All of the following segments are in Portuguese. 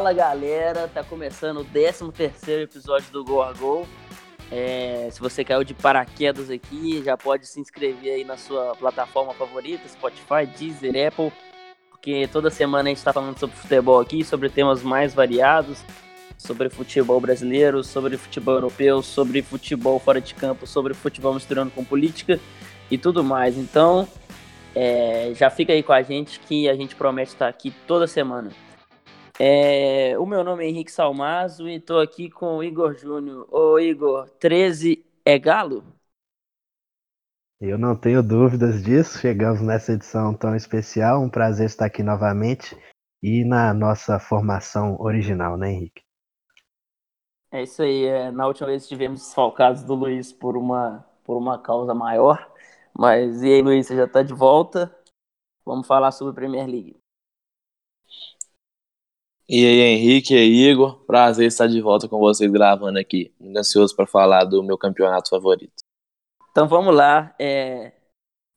Fala galera, tá começando o 13 terceiro episódio do Go a Go. É, se você caiu de paraquedas aqui, já pode se inscrever aí na sua plataforma favorita, Spotify, Deezer, Apple, porque toda semana a gente está falando sobre futebol aqui, sobre temas mais variados, sobre futebol brasileiro, sobre futebol europeu, sobre futebol fora de campo, sobre futebol misturando com política e tudo mais. Então, é, já fica aí com a gente que a gente promete estar aqui toda semana. É, o meu nome é Henrique Salmazo e estou aqui com o Igor Júnior. Ô Igor, 13 é galo? Eu não tenho dúvidas disso. Chegamos nessa edição tão especial. Um prazer estar aqui novamente e na nossa formação original, né, Henrique? É isso aí. É, na última vez tivemos desfalcados do Luiz por uma, por uma causa maior. Mas e aí, Luiz, você já está de volta? Vamos falar sobre a Premier League. E aí, Henrique e Igor, prazer estar de volta com vocês gravando aqui. Muito ansioso para falar do meu campeonato favorito. Então vamos lá. É,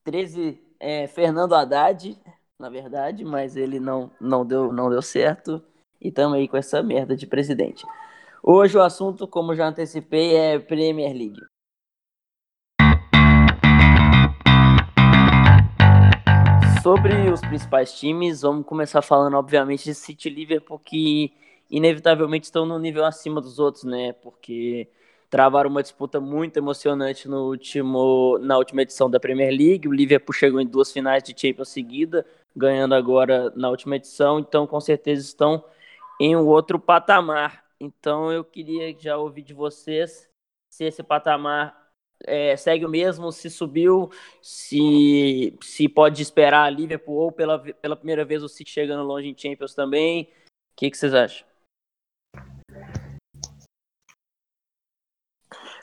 13, é, Fernando Haddad, na verdade, mas ele não, não, deu, não deu certo. E estamos aí com essa merda de presidente. Hoje o assunto, como já antecipei, é Premier League. Sobre os principais times, vamos começar falando, obviamente, de City e Liverpool, que inevitavelmente estão no nível acima dos outros, né? Porque travaram uma disputa muito emocionante no último, na última edição da Premier League. O Liverpool chegou em duas finais de Champions seguida, ganhando agora na última edição, então com certeza estão em um outro patamar. Então eu queria já ouvir de vocês se esse patamar é, segue o mesmo, se subiu, se, se pode esperar a Liverpool ou pela, pela primeira vez o City chegando longe em Champions também. O que, que vocês acham?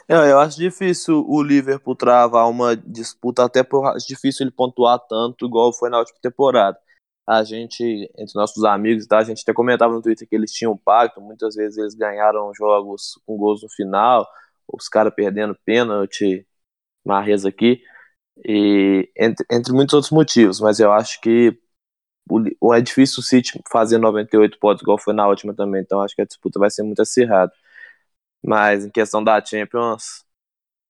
É, eu acho difícil o Liverpool travar uma disputa, até por acho difícil ele pontuar tanto igual foi na última temporada. A gente, entre nossos amigos, tá, a gente até comentava no Twitter que eles tinham pacto, muitas vezes eles ganharam jogos com gols no final, os caras perdendo pênalti, Marrez aqui, e entre, entre, muitos outros motivos, mas eu acho que o, é difícil o City fazer 98 pontos, igual foi na última também, então acho que a disputa vai ser muito acirrada. Mas em questão da Champions,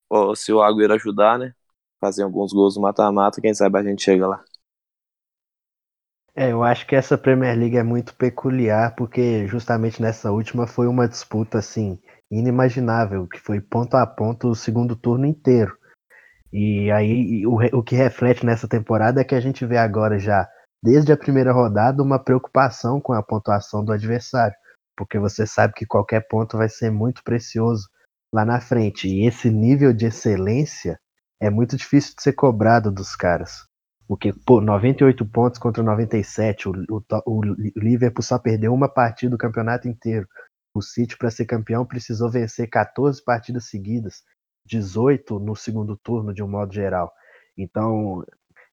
ou se o Agüero ajudar, né, fazer alguns gols no mata-mata, quem sabe a gente chega lá. É, eu acho que essa Premier League é muito peculiar, porque justamente nessa última foi uma disputa assim inimaginável, que foi ponto a ponto o segundo turno inteiro. E aí o, o que reflete nessa temporada é que a gente vê agora já, desde a primeira rodada, uma preocupação com a pontuação do adversário, porque você sabe que qualquer ponto vai ser muito precioso lá na frente. E esse nível de excelência é muito difícil de ser cobrado dos caras. Porque, pô, 98 pontos contra 97, o, o, o Liverpool só perdeu uma partida do campeonato inteiro. O City, para ser campeão, precisou vencer 14 partidas seguidas, 18 no segundo turno, de um modo geral. Então,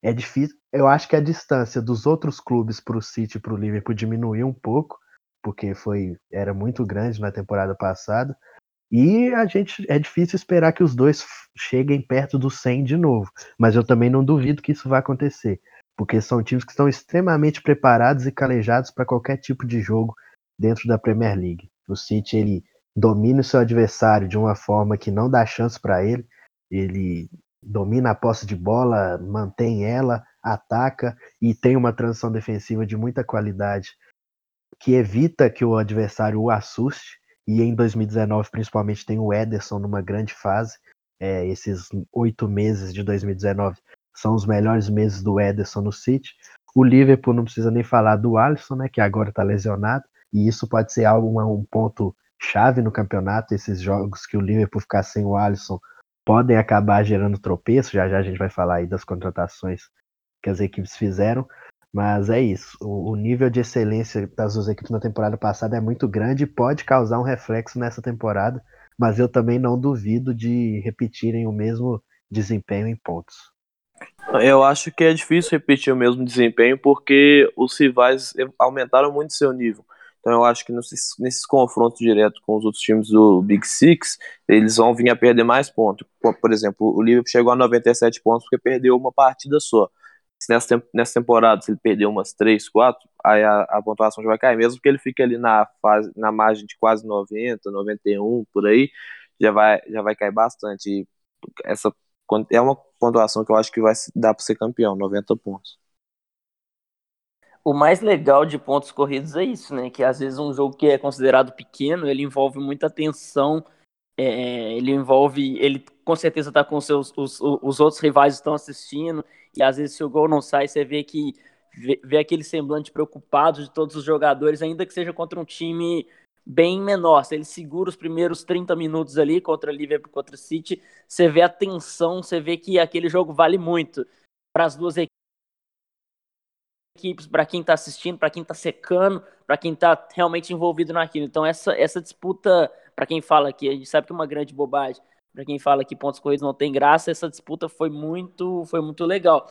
é difícil. Eu acho que a distância dos outros clubes para o City e para o Liverpool diminuiu um pouco, porque foi era muito grande na temporada passada. E a gente é difícil esperar que os dois cheguem perto do 100 de novo, mas eu também não duvido que isso vai acontecer, porque são times que estão extremamente preparados e calejados para qualquer tipo de jogo dentro da Premier League. O City ele domina o seu adversário de uma forma que não dá chance para ele. Ele domina a posse de bola, mantém ela, ataca e tem uma transição defensiva de muita qualidade que evita que o adversário o assuste. E em 2019, principalmente, tem o Ederson numa grande fase. É, esses oito meses de 2019 são os melhores meses do Ederson no City. O Liverpool não precisa nem falar do Alisson, né, que agora está lesionado e isso pode ser algo, um ponto chave no campeonato. Esses jogos que o Liverpool ficar sem o Alisson podem acabar gerando tropeço. Já já a gente vai falar aí das contratações que as equipes fizeram. Mas é isso. O, o nível de excelência das duas equipes na temporada passada é muito grande e pode causar um reflexo nessa temporada. Mas eu também não duvido de repetirem o mesmo desempenho em pontos. Eu acho que é difícil repetir o mesmo desempenho porque os rivais aumentaram muito seu nível. Então eu acho que nesses, nesses confrontos diretos com os outros times do Big Six, eles vão vir a perder mais pontos. Por exemplo, o Liverpool chegou a 97 pontos porque perdeu uma partida só. se nessa, nessa temporada, se ele perder umas 3, 4, aí a, a, pontuação já vai cair, mesmo que ele fique ali na, fase, na margem de quase 90, 91, por aí, já vai, já vai cair bastante. E essa é uma pontuação que eu acho que vai dar para ser campeão, 90 pontos. O mais legal de pontos corridos é isso, né? Que às vezes um jogo que é considerado pequeno, ele envolve muita tensão, é, ele envolve, ele com certeza está com seus, os, os outros rivais estão assistindo, e às vezes se o gol não sai, você vê que vê, vê aquele semblante preocupado de todos os jogadores, ainda que seja contra um time bem menor. Se ele segura os primeiros 30 minutos ali contra Liverpool, contra City, você vê a tensão, você vê que aquele jogo vale muito para as duas equipes, para quem está assistindo, para quem está secando, para quem está realmente envolvido naquilo. Então essa essa disputa, para quem fala que a gente sabe que é uma grande bobagem, para quem fala que pontos corridos não tem graça, essa disputa foi muito foi muito legal.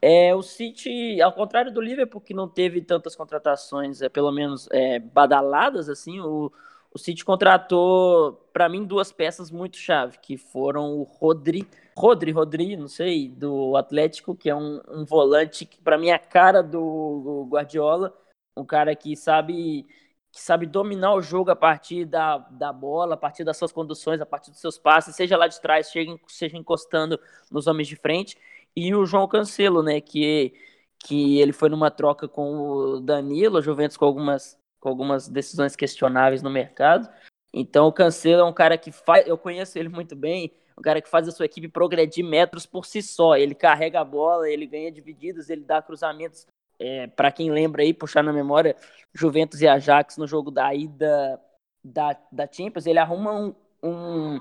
É, o City, ao contrário do Liverpool, que não teve tantas contratações, é, pelo menos é, badaladas, assim, o, o City contratou, para mim, duas peças muito chave, que foram o Rodri, Rodri, Rodri, não sei, do Atlético, que é um, um volante que, para mim, é a cara do, do Guardiola, um cara que sabe que sabe dominar o jogo a partir da, da bola, a partir das suas conduções, a partir dos seus passes, seja lá de trás, seja, encostando nos homens de frente. E o João Cancelo, né, que, que ele foi numa troca com o Danilo, a Juventus com algumas, com algumas decisões questionáveis no mercado. Então o Cancelo é um cara que faz, eu conheço ele muito bem, um cara que faz a sua equipe progredir metros por si só. Ele carrega a bola, ele ganha divididas, ele dá cruzamentos. É, para quem lembra aí, puxar na memória, Juventus e Ajax no jogo da ida da, da Champions, ele arruma um, um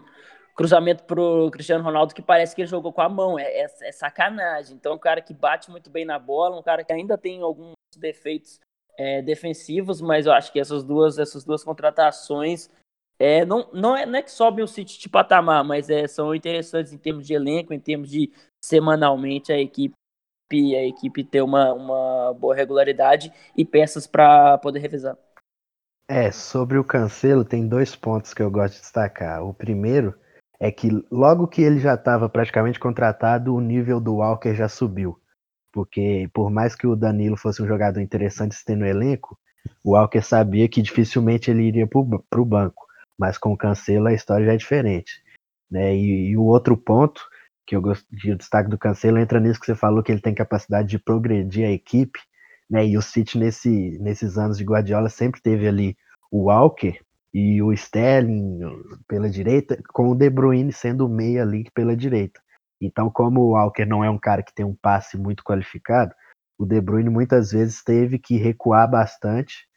cruzamento pro Cristiano Ronaldo que parece que ele jogou com a mão. É, é, é, sacanagem. Então, um cara que bate muito bem na bola, um cara que ainda tem alguns defeitos é, defensivos, mas eu acho que essas duas, essas duas contratações é, não, não, é, não é que sobem o City de patamar, mas é, são interessantes em termos de elenco, em termos de semanalmente a equipe a equipe ter uma, uma boa regularidade e peças para poder revisar. É, sobre o Cancelo, tem dois pontos que eu gosto de destacar. O primeiro é que logo que ele já estava praticamente contratado, o nível do Walker já subiu. Porque por mais que o Danilo fosse um jogador interessante ter no elenco, o Walker sabia que dificilmente ele iria para o banco. Mas com o Cancelo a história já é diferente. Né? E, e o outro ponto que eu gosto de destaque do Cancelo entra nisso que você falou que ele tem capacidade de progredir a equipe, né? E o City nesse, nesses anos de Guardiola sempre teve ali o Walker e o Sterling pela direita, com o De Bruyne sendo o meia ali pela direita. Então, como o Walker não é um cara que tem um passe muito qualificado, o De Bruyne muitas vezes teve que recuar bastante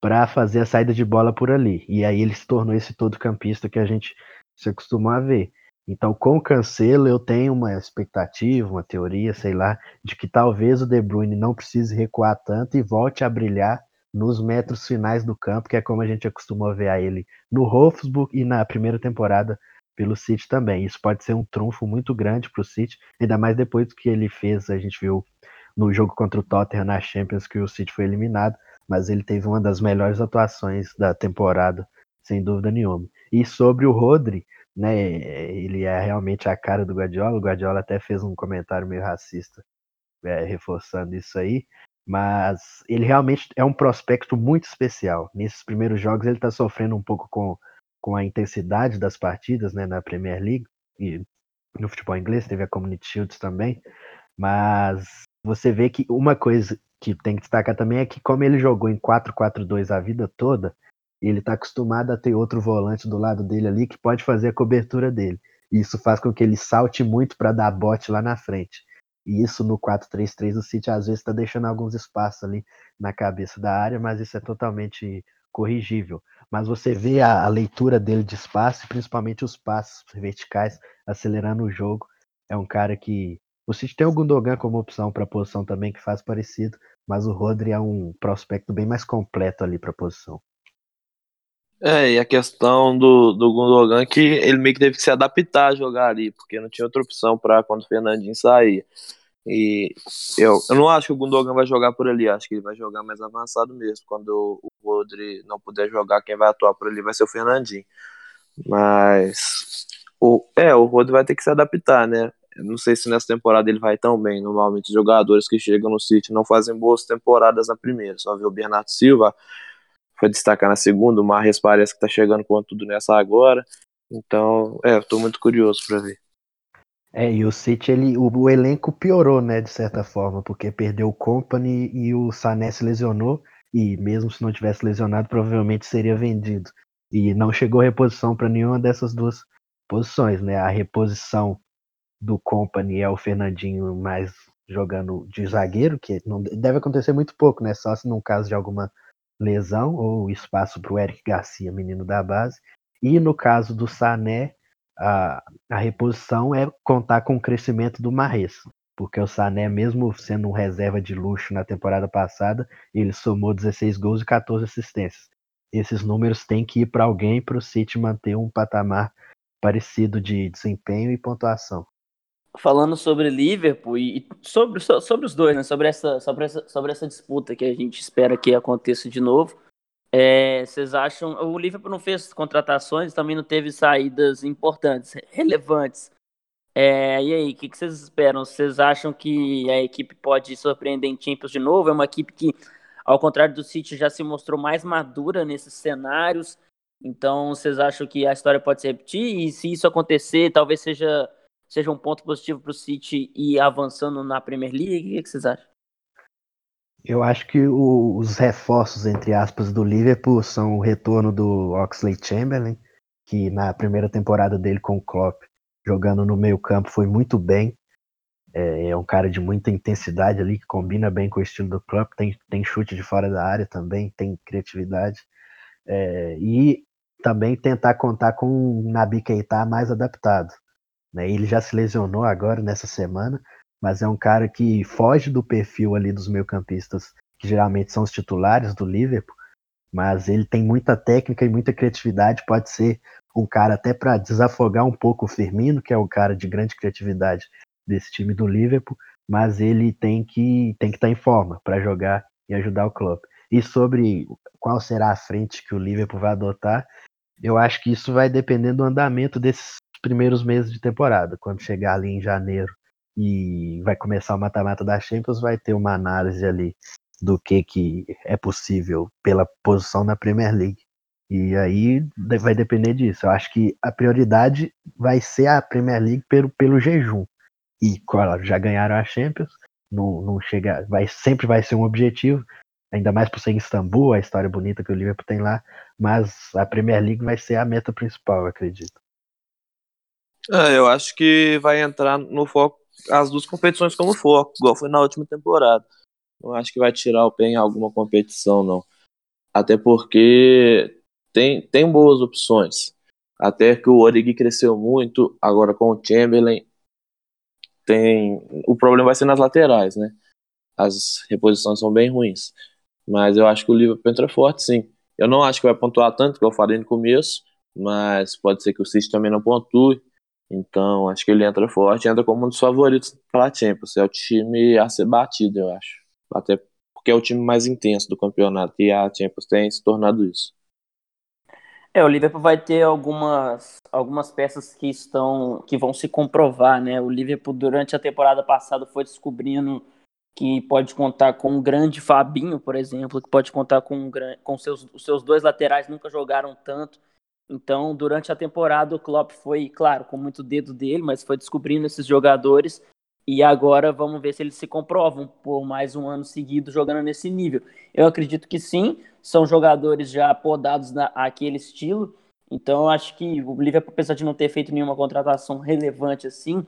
para fazer a saída de bola por ali. E aí ele se tornou esse todo campista que a gente se acostumou a ver. Então, com o Cancelo, eu tenho uma expectativa, uma teoria, sei lá, de que talvez o De Bruyne não precise recuar tanto e volte a brilhar nos metros finais do campo, que é como a gente acostumou ver a ele no Wolfsburg e na primeira temporada pelo City também. Isso pode ser um trunfo muito grande para o City, ainda mais depois do que ele fez, a gente viu no jogo contra o Tottenham na Champions que o City foi eliminado, mas ele teve uma das melhores atuações da temporada, sem dúvida nenhuma. E sobre o Rodri, né, ele é realmente a cara do Guardiola, o Guardiola até fez um comentário meio racista é, reforçando isso aí, mas ele realmente é um prospecto muito especial. Nesses primeiros jogos ele está sofrendo um pouco com, com a intensidade das partidas né, na Premier League e no futebol inglês, teve a Community Shields também, mas você vê que uma coisa que tem que destacar também é que como ele jogou em 4-4-2 a vida toda, ele está acostumado a ter outro volante do lado dele ali que pode fazer a cobertura dele. Isso faz com que ele salte muito para dar bote lá na frente. E isso no 4-3-3 o City às vezes está deixando alguns espaços ali na cabeça da área, mas isso é totalmente corrigível. Mas você vê a, a leitura dele de espaço, principalmente os passos verticais, acelerando o jogo. É um cara que. O City tem o Gundogan como opção para a posição também, que faz parecido, mas o Rodri é um prospecto bem mais completo ali para a posição. É, e a questão do, do Gundogan que ele meio que teve que se adaptar a jogar ali, porque não tinha outra opção para quando o Fernandinho saía. E eu, eu não acho que o Gundogan vai jogar por ali, acho que ele vai jogar mais avançado mesmo. Quando o Rodri não puder jogar, quem vai atuar por ali vai ser o Fernandinho. Mas o, é, o Rodri vai ter que se adaptar, né? não sei se nessa temporada ele vai tão bem. Normalmente jogadores que chegam no City não fazem boas temporadas na primeira. Só viu o Bernardo Silva, foi destacar na segunda, o Marres parece que tá chegando com tudo nessa agora. Então, é, eu tô muito curioso para ver. É, e o City, ele, o, o, elenco piorou, né, de certa forma, porque perdeu o Company e o Sané se lesionou, e mesmo se não tivesse lesionado, provavelmente seria vendido. E não chegou reposição para nenhuma dessas duas posições, né? A reposição do Company é o Fernandinho mais jogando de zagueiro, que não deve acontecer muito pouco, né? Só se num caso de alguma lesão ou espaço para o Eric Garcia, menino da base. E no caso do Sané, a, a reposição é contar com o crescimento do Marres, porque o Sané, mesmo sendo um reserva de luxo na temporada passada, ele somou 16 gols e 14 assistências. Esses números têm que ir para alguém para o City manter um patamar parecido de desempenho e pontuação. Falando sobre Liverpool e sobre, sobre os dois, né? sobre, essa, sobre, essa, sobre essa disputa que a gente espera que aconteça de novo. É, vocês acham. O Liverpool não fez contratações, também não teve saídas importantes, relevantes. É, e aí, o que, que, vocês esperam? Vocês acham que a equipe pode surpreender em Champions de novo? É uma equipe que, ao contrário do City, já se mostrou mais madura nesses cenários. Então, vocês acham que a história pode se repetir? E se isso acontecer, talvez seja, seja um ponto positivo para o City ir avançando na Premier League? O que vocês acham? Eu acho que o, os reforços, entre aspas, do Liverpool são o retorno do Oxley Chamberlain, que na primeira temporada dele com o Klopp, jogando no meio campo, foi muito bem. É, é, um cara de muita intensidade ali, que combina bem com o estilo do Klopp, tem, tem chute de fora da área também, tem criatividade. É, e também tentar contar com um Nabi Keita mais adaptado. Né? Ele já se lesionou agora nessa semana, mas é um cara que foge do perfil ali dos meio-campistas, que geralmente são os titulares do Liverpool, mas ele tem muita técnica e muita criatividade, pode ser um cara até para desafogar um pouco o Firmino, que é o cara de grande criatividade desse time do Liverpool, mas ele tem que tem que estar tá em forma para jogar e ajudar o Klopp. E sobre qual será a frente que o Liverpool vai adotar, eu acho que isso vai depender do andamento desses primeiros meses de temporada. Quando chegar ali em janeiro e vai começar o mata-mata da Champions, vai ter uma análise ali do que, que é possível pela posição na Premier League. E aí vai depender disso. Eu acho que a prioridade vai ser a Premier League pelo, pelo jejum. E claro, já ganharam a Champions, não, não chega, vai, sempre vai ser um objetivo, ainda mais por ser em Istambul, a história bonita que o Liverpool tem lá, mas a Premier League vai ser a meta principal, eu acredito. É, eu acho que vai entrar no foco as duas competições como foco, igual foi na última temporada. Não acho que vai tirar o pé em alguma competição, não. Até porque tem, tem boas opções. Até que o Origi cresceu muito, agora com o Chamberlain tem. O problema vai ser nas laterais, né? As reposições são bem ruins. Mas eu acho que o Liverpool entra forte, sim. Eu não acho que vai pontuar tanto, que eu falei no começo, mas pode ser que o City também não pontue. Então, acho que ele entra forte, entra como um dos favoritos para a Champions. É o time a ser batido, eu acho. Até porque é o time mais intenso do campeonato e a Champions tem se tornado isso. É, o Liverpool vai ter algumas, algumas peças que estão que vão se comprovar, né? O Liverpool durante a temporada passada foi descobrindo que pode contar com um grande Fabinho, por exemplo, que pode contar com, um, com seus, os seus dois laterais nunca jogaram tanto. Então, durante a temporada, o Klopp foi, claro, com muito dedo dele, mas foi descobrindo esses jogadores. E agora vamos ver se eles se comprovam por mais um ano seguido jogando nesse nível. Eu acredito que sim, são jogadores já podados naquele estilo. Então, acho que o Liverpool, apesar de não ter feito nenhuma contratação relevante assim,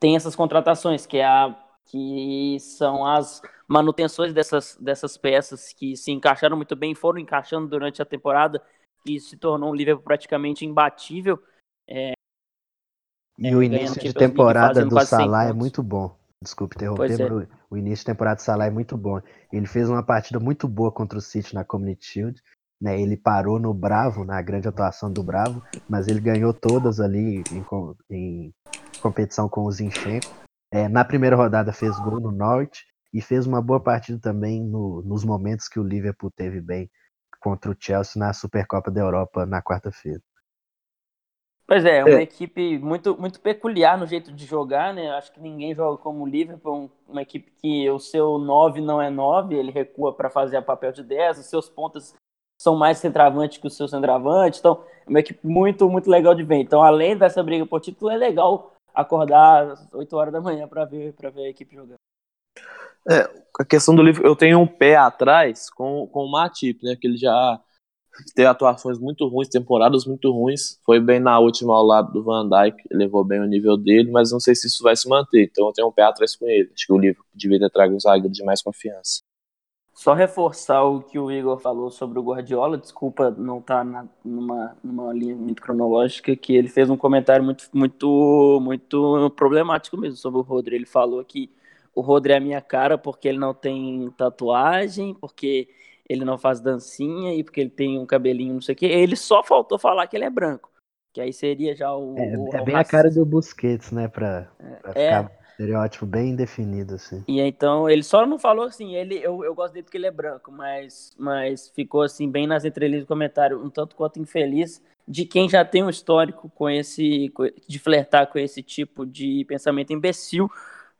tem essas contratações, que é a que são as manutenções dessas, dessas peças que se encaixaram muito bem, foram encaixando durante a temporada e se tornou um Liverpool praticamente imbatível. É, e é, o início de temporada do Salah é muito bom. Desculpe interromper, é. mas o início de temporada do Salah é muito bom. Ele fez uma partida muito boa contra o City na Community Shield. Né, ele parou no Bravo, na grande atuação do Bravo, mas ele ganhou todas ali em, em competição com o Zinchenko. É, na primeira rodada fez gol no Norte e fez uma boa partida também no, nos momentos que o Liverpool teve bem contra o Chelsea na Supercopa da Europa na quarta-feira. Pois é, é uma é. equipe muito, muito peculiar no jeito de jogar, né? Acho que ninguém joga como o Liverpool, uma equipe que o seu 9 não é 9, ele recua para fazer a papel de 10, os seus pontas são mais centroavante que o seu centroavante, então é uma equipe muito, muito legal de ver. Então, além dessa briga por título, é legal acordar às 8 horas da manhã para ver, ver a equipe jogando. É, a questão do livro, eu tenho um pé atrás com, com o Matip, né? Que ele já teve atuações muito ruins, temporadas muito ruins. Foi bem na última ao lado do Van Dijk, levou bem o nível dele, mas não sei se isso vai se manter. Então eu tenho um pé atrás com ele. Acho que o livro devia ter trago um zagueiro de mais confiança. Só reforçar o que o Igor falou sobre o Guardiola, desculpa não estar tá numa, numa linha muito cronológica, que ele fez um comentário muito, muito, muito problemático mesmo sobre o Rodri. Ele falou que o Rodri é a minha cara porque ele não tem tatuagem, porque ele não faz dancinha e porque ele tem um cabelinho, não sei o quê. Ele só faltou falar que ele é branco. Que aí seria já o. É, o, é bem a cara do Busquets, né? Pra, pra é, ficar estereótipo bem definido, assim. E então, ele só não falou assim, ele, eu, eu gosto dele porque ele é branco, mas, mas ficou assim, bem nas entrelinhas do comentário, um tanto quanto infeliz de quem já tem um histórico com esse. de flertar com esse tipo de pensamento imbecil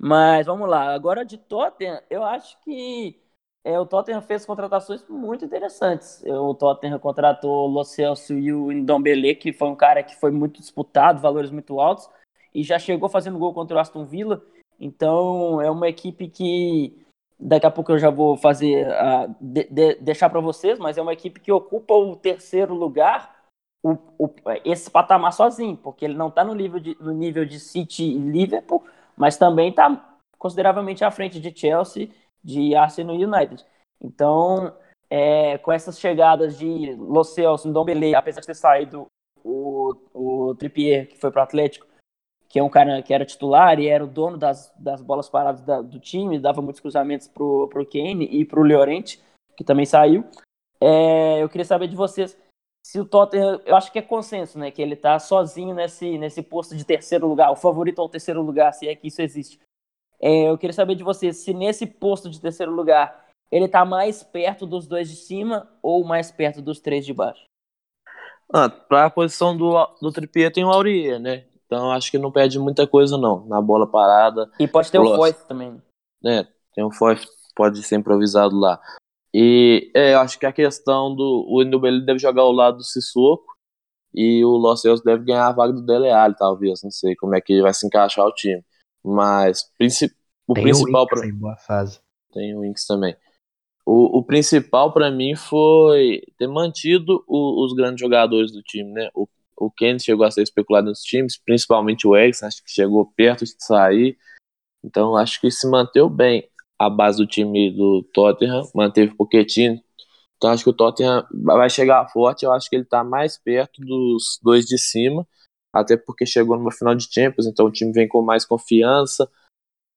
mas vamos lá, agora de Tottenham, eu acho que é, o Tottenham fez contratações muito interessantes. O Tottenham contratou o Lo Celso e o Ndombele, que foi um cara que foi muito disputado, valores muito altos, e já chegou fazendo gol contra o Aston Villa. Então é uma equipe que daqui a pouco eu já vou fazer uh, de, de, deixar para vocês, mas é uma equipe que ocupa o terceiro lugar, o, o, esse patamar sozinho, porque ele não está no nível no nível de City e Liverpool, mas também está consideravelmente à frente de Chelsea, de Arsenal United. Então, é, com essas chegadas de Lo Celso, Ndombele, apesar de ter saído o, o Trippier, que foi para o Atlético, que é um cara que era titular e era o dono das, das bolas paradas da, do time, dava muitos cruzamentos pro, pro Kane e pro Llorente, que também saiu. É, eu queria saber de vocês se o Tottenham, eu acho que é consenso, né, que ele tá sozinho nesse, nesse posto de terceiro lugar, o favorito ao terceiro lugar, se é que isso existe. É, eu queria saber de vocês se nesse posto de terceiro lugar ele tá mais perto dos dois de cima ou mais perto dos três de baixo. Ah, para a posição do, do Trippier tem o Aurier, né? Então acho que não perde muita coisa não, na bola parada. E pode ter o Foyth também. É, tem o Foyth, pode ser improvisado lá. E é, eu acho que a questão do. O Indubel deve jogar ao lado do Sissoko e o Los Angeles deve ganhar a vaga do Dele Alli, talvez. Não sei como é que vai se encaixar o time. Mas princi o Tem principal. Em boa fase. Tem o Inks também. O, o principal para mim foi ter mantido o, os grandes jogadores do time, né? O, o Kenny chegou a ser especulado nos times, principalmente o Eggs, acho que chegou perto de sair. Então acho que se manteve bem a base do time do Tottenham, manteve o Pochettino. Então acho que o Tottenham vai chegar forte, eu acho que ele está mais perto dos dois de cima, até porque chegou numa final de Champions, então o time vem com mais confiança.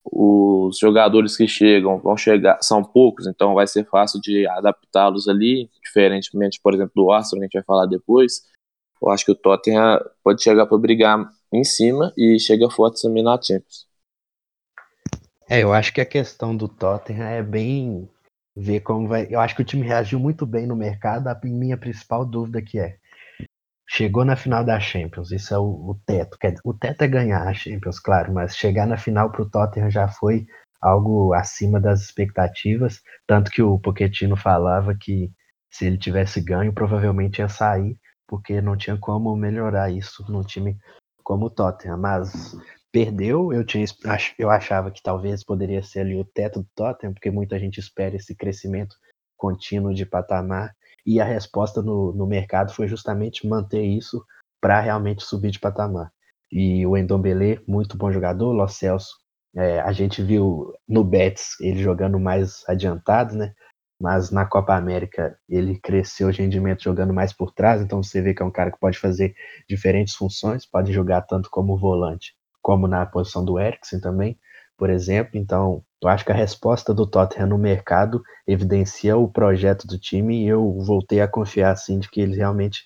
Os jogadores que chegam vão chegar, são poucos, então vai ser fácil de adaptá-los ali, diferentemente, por exemplo, do Arsenal, que a gente vai falar depois. Eu acho que o Tottenham pode chegar para brigar em cima e chega forte também na Champions. É, eu acho que a questão do Tottenham é bem ver como vai. Eu acho que o time reagiu muito bem no mercado. A minha principal dúvida que é chegou na final da Champions, isso é o, o teto. o teto é ganhar a Champions, claro, mas chegar na final para o Tottenham já foi algo acima das expectativas, tanto que o Pochettino falava que se ele tivesse ganho, provavelmente ia sair, porque não tinha como melhorar isso num time como o Tottenham. Mas perdeu, eu, tinha, eu achava que talvez poderia ser ali o teto do Tottenham, porque muita gente espera esse crescimento contínuo de patamar, e a resposta no, no mercado foi justamente manter isso para realmente subir de patamar. E o Endombele, muito bom jogador, Lo Celso, é, a gente viu no Betis ele jogando mais adiantado, né? Mas na Copa América ele cresceu de rendimento jogando mais por trás, então você vê que é um cara que pode fazer diferentes funções, pode jogar tanto como volante como na posição do Eriksen também, por exemplo. Então, eu acho que a resposta do Tottenham no mercado evidencia o projeto do time e eu voltei a confiar assim de que ele realmente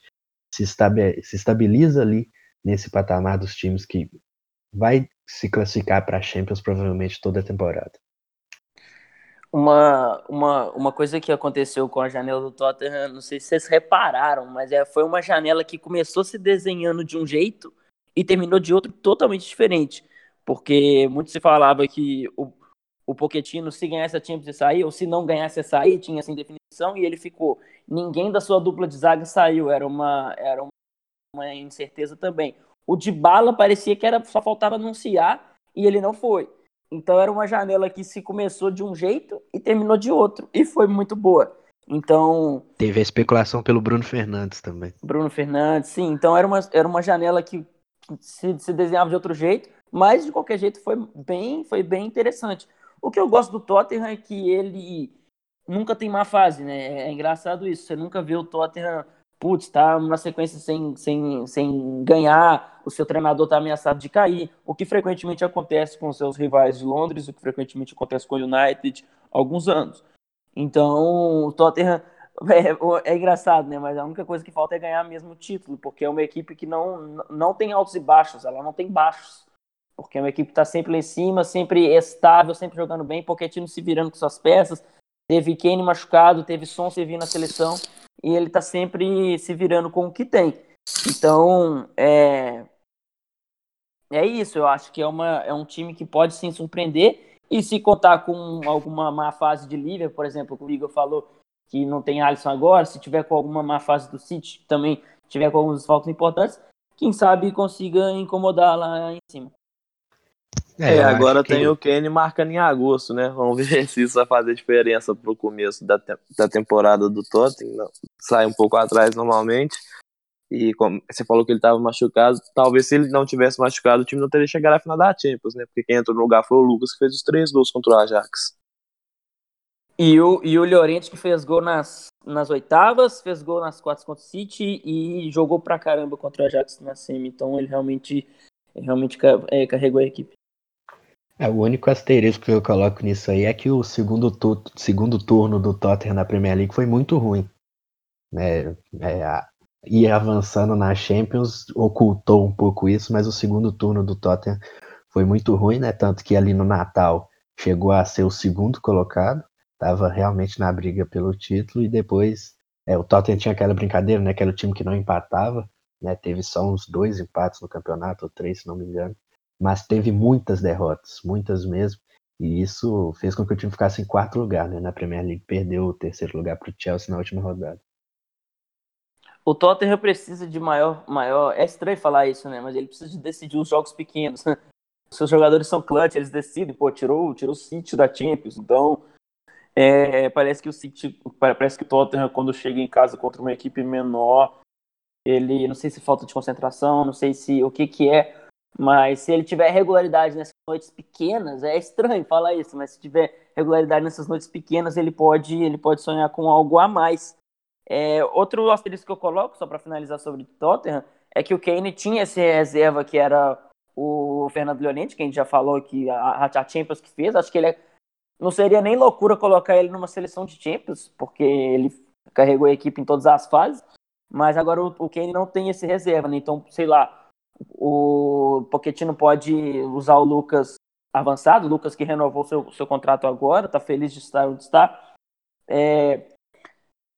se, estabiliza ali nesse patamar dos times que vai se classificar para a Champions provavelmente toda a temporada. Uma, uma, uma coisa que aconteceu com a janela do Tottenham, não sei se vocês repararam, mas é, foi uma janela que começou se desenhando de um jeito e terminou de outro totalmente diferente. Porque muito se falava que o, o Pochettino, se ganhasse a Champions, ia sair, ou se não ganhasse, ia sair, tinha essa indefinição, e ele ficou. Ninguém da sua dupla de zaga saiu, era uma, era uma incerteza também. O de bala parecia que era, só faltava anunciar, e ele não foi. Então era uma janela que se começou de um jeito e terminou de outro. E foi muito boa. Então. Teve a especulação pelo Bruno Fernandes também. Bruno Fernandes, sim. Então era uma, era uma janela que se, se desenhava de outro jeito, mas de qualquer jeito foi bem, foi bem interessante. O que eu gosto do Tottenham é que ele nunca tem má fase, né? É engraçado isso. Você nunca vê o Tottenham putz, tá uma sequência sem, sem, sem ganhar, o seu treinador tá ameaçado de cair, o que frequentemente acontece com seus rivais de Londres, o que frequentemente acontece com o United há alguns anos. Então, o Tottenham é, é, engraçado, né? Mas a única coisa que falta é ganhar mesmo o título, porque é uma equipe que não, não tem altos e baixos, ela não tem baixos. Porque é uma equipe que está sempre lá em cima, sempre estável, sempre jogando bem, Pochettino se virando com suas peças. Teve Kane machucado, teve Son servindo na seleção e ele está sempre se virando com o que tem. Então, é, é isso. Eu acho que é, uma, é um time que pode sim surpreender. E se contar com alguma má fase de Liverpool, por exemplo, o Igor falou que não tem Alisson agora, se tiver com alguma má fase do City, também tiver com alguns desfalques importantes, quem sabe consiga incomodar lá em cima. É, é agora tem o Kenny marcando em agosto, né? Vamos ver se isso vai fazer diferença pro começo da, te da temporada do Tottenham. Sai um pouco atrás normalmente. E como você falou que ele estava machucado, talvez se ele não tivesse machucado, o time não teria chegado à final da Champions, né? Porque quem entrou no lugar foi o Lucas, que fez os três gols contra o Ajax. E o, e o Llorente que fez gol nas, nas oitavas, fez gol nas quartas contra o City e jogou pra caramba contra o Ajax na semi. Então ele realmente, realmente é, carregou a equipe. É, o único asterisco que eu coloco nisso aí é que o segundo, tu, segundo turno do Tottenham na Premier League foi muito ruim. É, é, ir avançando na Champions ocultou um pouco isso, mas o segundo turno do Tottenham foi muito ruim, né? Tanto que ali no Natal chegou a ser o segundo colocado, estava realmente na briga pelo título, e depois é, o Tottenham tinha aquela brincadeira, né? Que era o time que não empatava, né? Teve só uns dois empates no campeonato, ou três, se não me engano mas teve muitas derrotas, muitas mesmo, e isso fez com que o time ficasse em quarto lugar né, na Premier League, perdeu o terceiro lugar para o Chelsea na última rodada. O Tottenham precisa de maior, maior. É estranho falar isso, né? Mas ele precisa de decidir os jogos pequenos. Seus jogadores são clutch, eles decidem. Pô, tirou, tirou o City da Champions. Então, é, parece que o City, parece que o Tottenham quando chega em casa contra uma equipe menor, ele, não sei se falta de concentração, não sei se o que que é, mas se ele tiver regularidade nessas noites pequenas, é estranho falar isso, mas se tiver regularidade nessas noites pequenas, ele pode, ele pode sonhar com algo a mais. É, outro asterisco que eu coloco, só para finalizar sobre Tottenham, é que o Kane tinha esse reserva que era o Fernando Llorente, que a gente já falou que a, a Champions que fez, acho que ele é, não seria nem loucura colocar ele numa seleção de Champions, porque ele carregou a equipe em todas as fases, mas agora o, o Kane não tem esse reserva, né? então, sei lá, o Pochettino pode usar o Lucas avançado, o Lucas que renovou seu, seu contrato agora, está feliz de estar onde está. É,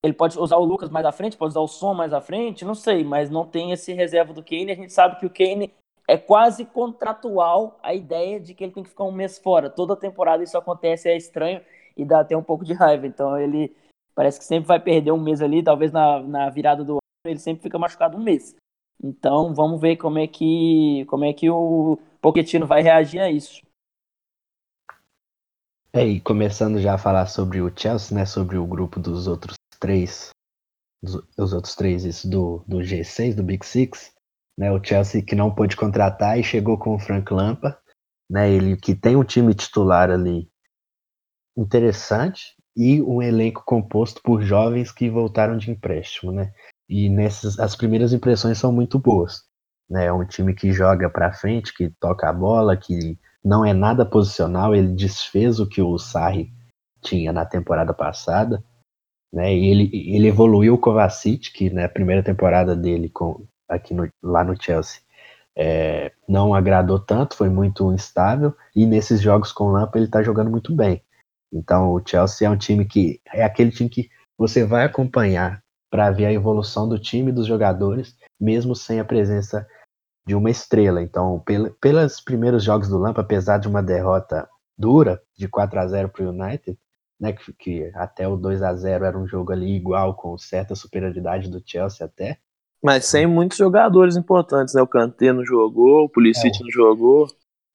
ele pode usar o Lucas mais à frente, pode usar o Som mais à frente, não sei, mas não tem esse reserva do Kane. A gente sabe que o Kane é quase contratual a ideia de que ele tem que ficar um mês fora. Toda temporada isso acontece, é estranho e dá até um pouco de raiva. Então ele parece que sempre vai perder um mês ali, talvez na, na virada do ano ele sempre fica machucado um mês. Então vamos ver como é que como é que o Pochettino vai reagir a isso. É, e começando já a falar sobre o Chelsea, né, sobre o grupo dos outros três, dos, os outros três isso, do, do G6, do Big Six, né, o Chelsea que não pôde contratar e chegou com o Frank Lampa, né, ele que tem um time titular ali interessante e um elenco composto por jovens que voltaram de empréstimo, né? E nessas as primeiras impressões são muito boas. Né? É um time que joga para frente, que toca a bola, que não é nada posicional. Ele desfez o que o Sarri tinha na temporada passada. Né? E ele, ele evoluiu o Kovacic, que na primeira temporada dele com, aqui no, lá no Chelsea é, não agradou tanto, foi muito instável. E nesses jogos com o Lampa ele está jogando muito bem. Então o Chelsea é um time que é aquele time que você vai acompanhar para ver a evolução do time e dos jogadores, mesmo sem a presença de uma estrela. Então, pelos primeiros jogos do Lampa, apesar de uma derrota dura de 4 a 0 para o United, né, que, que, até o 2 a 0 era um jogo ali igual, com certa superioridade do Chelsea até. Mas sem muitos jogadores importantes, né? O Kanté não jogou, o Pulisic é, não jogou.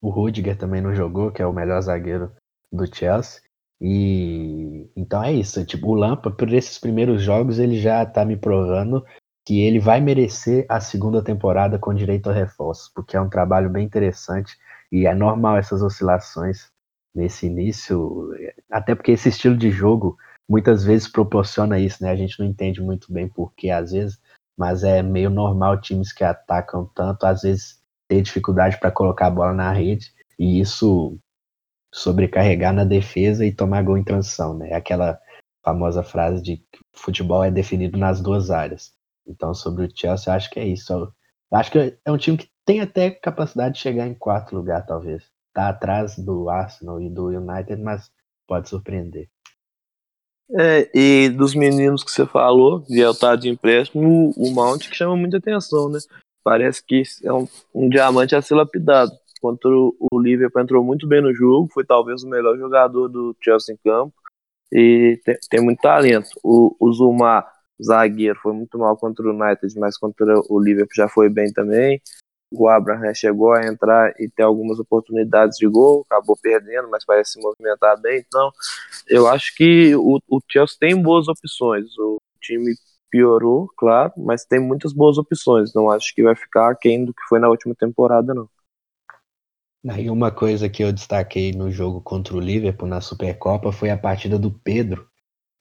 O Rudiger também não jogou, que é o melhor zagueiro do Chelsea. E então é isso. Tipo, o Lampa, por esses primeiros jogos, ele já tá me provando que ele vai merecer a segunda temporada com direito a reforço, porque é um trabalho bem interessante e é normal essas oscilações nesse início, até porque esse estilo de jogo muitas vezes proporciona isso, né? A gente não entende muito bem porquê às vezes, mas é meio normal times que atacam tanto, às vezes ter dificuldade para colocar a bola na rede e isso sobrecarregar na defesa e tomar gol em transição, né? Aquela famosa frase de que futebol é definido nas duas áreas. Então, sobre o Chelsea, eu acho que é isso. Eu acho que é um time que tem até capacidade de chegar em quarto lugar, talvez. Tá atrás do Arsenal e do United, mas pode surpreender. É, e dos meninos que você falou, de de empréstimo, o Mount que chama muita atenção, né? Parece que é um, um diamante a ser lapidado contra o Liverpool entrou muito bem no jogo, foi talvez o melhor jogador do Chelsea em campo e tem, tem muito talento. O, o Zuma, zagueiro, foi muito mal contra o United, mas contra o Liverpool já foi bem também. O Abraham chegou a entrar e ter algumas oportunidades de gol, acabou perdendo, mas parece se movimentar bem. Então, eu acho que o, o Chelsea tem boas opções. O time piorou, claro, mas tem muitas boas opções. Não acho que vai ficar aquém do que foi na última temporada, não. E uma coisa que eu destaquei no jogo contra o Liverpool na Supercopa foi a partida do Pedro.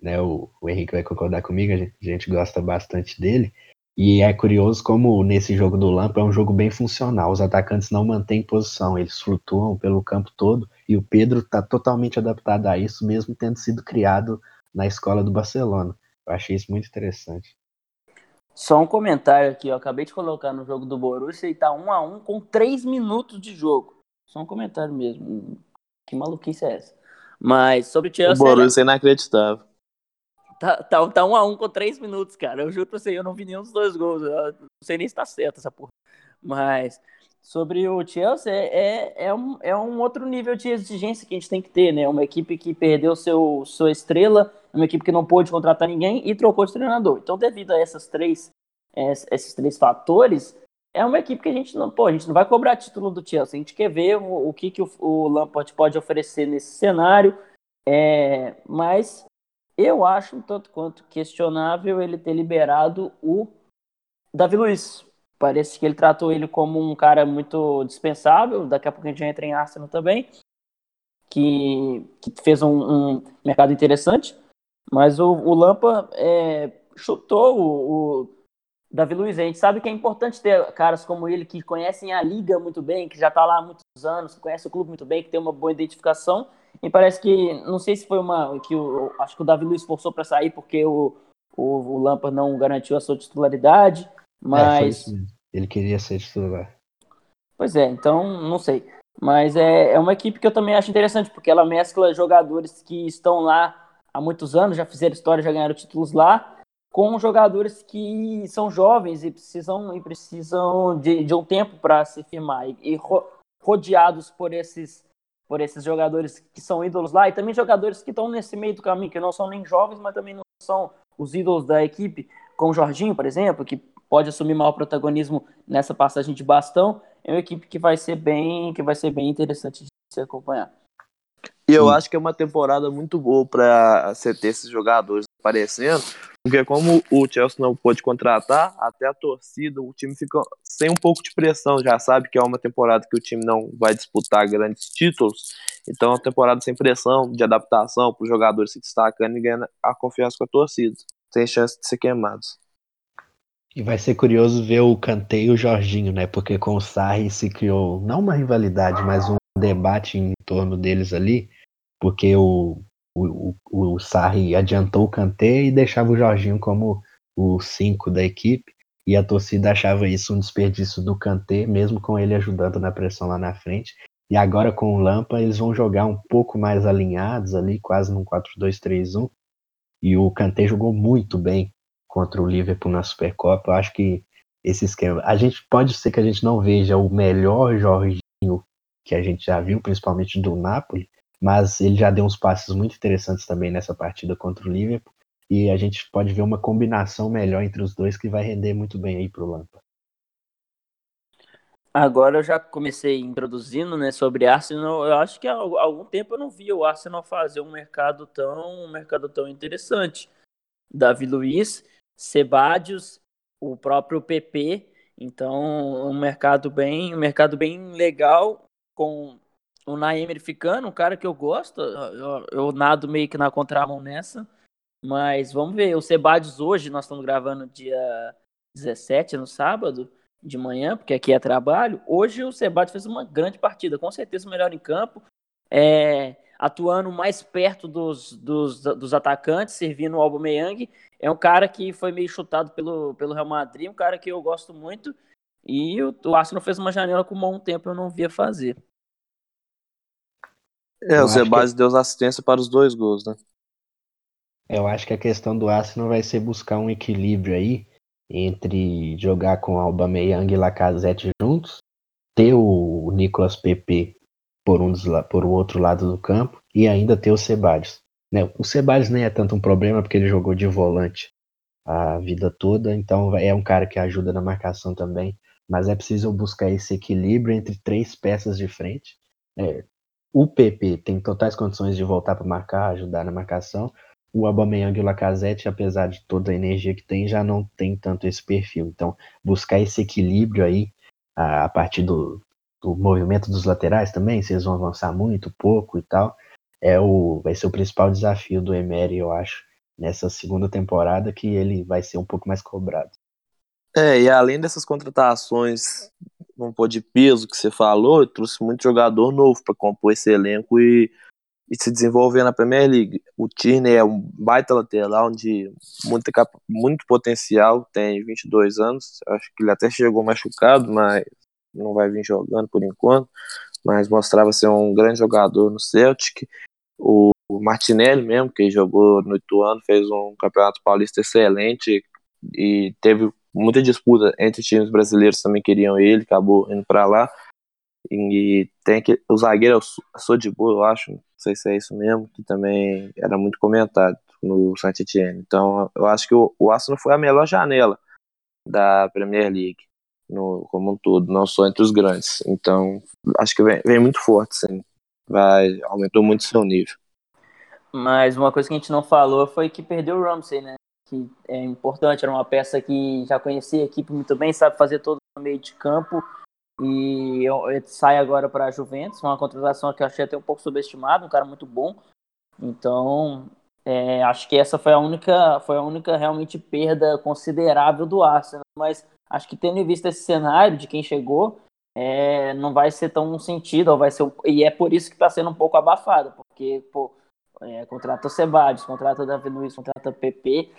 Né? O, o Henrique vai concordar comigo, a gente, a gente gosta bastante dele. E é curioso como nesse jogo do Lampa é um jogo bem funcional. Os atacantes não mantêm posição, eles flutuam pelo campo todo e o Pedro está totalmente adaptado a isso, mesmo tendo sido criado na escola do Barcelona. Eu achei isso muito interessante. Só um comentário aqui, eu acabei de colocar no jogo do Borussia e tá um a um com três minutos de jogo. Só um comentário mesmo. Que maluquice é essa? Mas sobre o Chelsea. O Borussia é inacreditável. Tá, tá, tá um a um com três minutos, cara. Eu juro pra você, eu não vi nenhum dos dois gols. Eu não sei nem se tá certo essa porra. Mas sobre o Chelsea, é, é, é, um, é um outro nível de exigência que a gente tem que ter, né? Uma equipe que perdeu seu, sua estrela, uma equipe que não pôde contratar ninguém e trocou de treinador. Então, devido a essas três, esses três fatores, é uma equipe que a gente não, pô, a gente não vai cobrar título do Chelsea, a gente quer ver o, o que, que o, o, Lampard pode oferecer nesse cenário, é, mas eu acho um tanto quanto questionável ele ter liberado o Davi Luiz. Parece que ele tratou ele como um cara muito dispensável, daqui a pouco a gente entra em Arsenal também, que, que fez um, um, mercado interessante, mas o, o Lampa é, chutou o, o Davi Luiz, a gente sabe que é importante ter caras como ele que conhecem a liga muito bem, que já está lá há muitos anos, que conhece o clube muito bem, que tem uma boa identificação. E parece que, não sei se foi uma. que o, Acho que o Davi Luiz forçou para sair porque o, o, o Lampard não garantiu a sua titularidade, mas. É, ele queria ser titular. Pois é, então, não sei. Mas é, é uma equipe que eu também acho interessante, porque ela mescla jogadores que estão lá há muitos anos, já fizeram história, já ganharam títulos lá, com jogadores que são jovens e precisam, e precisam de, de um tempo para se firmar e, e ro, rodeados por esses por esses jogadores que são ídolos lá e também jogadores que estão nesse meio do caminho que não são nem jovens mas também não são os ídolos da equipe como o Jorginho por exemplo que pode assumir maior protagonismo nessa passagem de bastão é uma equipe que vai ser bem que vai ser bem interessante de se acompanhar e eu Sim. acho que é uma temporada muito boa para você ter esses jogadores aparecendo porque como o Chelsea não pôde contratar, até a torcida, o time fica sem um pouco de pressão, já sabe que é uma temporada que o time não vai disputar grandes títulos, então é uma temporada sem pressão, de adaptação, para os jogadores se destacando e ganhando a confiança com a torcida, sem chance de ser queimados. E vai ser curioso ver o Kanté e o Jorginho, né? Porque com o Sarri se criou não uma rivalidade, mas um debate em torno deles ali, porque o o, o, o Sarri adiantou o Kanté e deixava o Jorginho como o 5 da equipe. E a torcida achava isso um desperdício do Kanté, mesmo com ele ajudando na pressão lá na frente. E agora com o Lampa eles vão jogar um pouco mais alinhados ali, quase num 4-2-3-1. E o Kanté jogou muito bem contra o Liverpool na Supercopa. Eu acho que esse esquema. A gente pode ser que a gente não veja o melhor Jorginho que a gente já viu, principalmente do Napoli, mas ele já deu uns passos muito interessantes também nessa partida contra o Liverpool. E a gente pode ver uma combinação melhor entre os dois que vai render muito bem aí pro Lampa. Agora eu já comecei introduzindo, né, sobre Arsenal. Eu acho que há algum tempo eu não via o Arsenal fazer um mercado tão, um mercado tão interessante. Davi Luiz, Sebadios, o próprio PP. Então, um mercado bem, um mercado bem legal com o Naemer ficando, um cara que eu gosto. Eu, eu nado meio que na contramão nessa. Mas vamos ver. O Sebadios hoje, nós estamos gravando dia 17, no sábado de manhã, porque aqui é trabalho. Hoje o Sebate fez uma grande partida, com certeza o melhor em campo, é, atuando mais perto dos, dos, dos atacantes, servindo o Aubameyang. É um cara que foi meio chutado pelo, pelo Real Madrid, um cara que eu gosto muito. E o, o Arsenal fez uma janela com um tempo eu não via fazer. É, o Sebadios que... deu assistência para os dois gols, né? Eu acho que a questão do Arsenal vai ser buscar um equilíbrio aí entre jogar com Aubameyang e Lacazette juntos, ter o Nicolas Pepe por um dos, por o outro lado do campo e ainda ter o Sebadios. Né? O Sebadios nem é tanto um problema porque ele jogou de volante a vida toda, então é um cara que ajuda na marcação também, mas é preciso buscar esse equilíbrio entre três peças de frente. É, o PP tem totais condições de voltar para marcar, ajudar na marcação, o Aubameyang e o Lacazette, apesar de toda a energia que tem, já não tem tanto esse perfil. Então, buscar esse equilíbrio aí, a, partir do, do, movimento dos laterais também, se eles vão avançar muito, pouco e tal, é o, vai ser o principal desafio do Emery, eu acho, nessa segunda temporada, que ele vai ser um pouco mais cobrado. É, e além dessas contratações, vamos pôr de peso que você falou, trouxe muito jogador novo para compor esse elenco e e se desenvolver na Premier League. O Tierney é um baita lateral de muito, muito potencial, tem 22 anos, acho que ele até chegou machucado, mas não vai vir jogando por enquanto, mas mostrava ser um grande jogador no Celtic. O Martinelli mesmo, que jogou no Ituano, fez um campeonato paulista excelente e teve muita disputa entre times brasileiros também queriam ele, acabou indo para lá. E tem que o zagueiro sou de boa, eu acho, não sei se é isso mesmo, que também era muito comentado no Saint Etienne. Então, eu acho que o, o Arsenal foi a melhor janela da Premier League, no, como um todo, não só entre os grandes. Então, acho que vem, vem muito forte, sim. Vai, aumentou muito seu nível. Mas uma coisa que a gente não falou foi que perdeu o Ramsey, né? Que é importante, era uma peça que já conhecia a equipe muito bem, sabe fazer todo o meio de campo e sai agora para a Juventus, uma contratação que eu achei até um pouco subestimada, um cara muito bom. Então, é, acho que essa foi a única, foi a única realmente perda considerável do Arsenal. Mas acho que tendo visto esse cenário de quem chegou, é, não vai ser tão sentido, ou vai ser e é por isso que está sendo um pouco abafado, porque pô, é, contrata Sebadios, contrata Davi Luiz, contrata PP,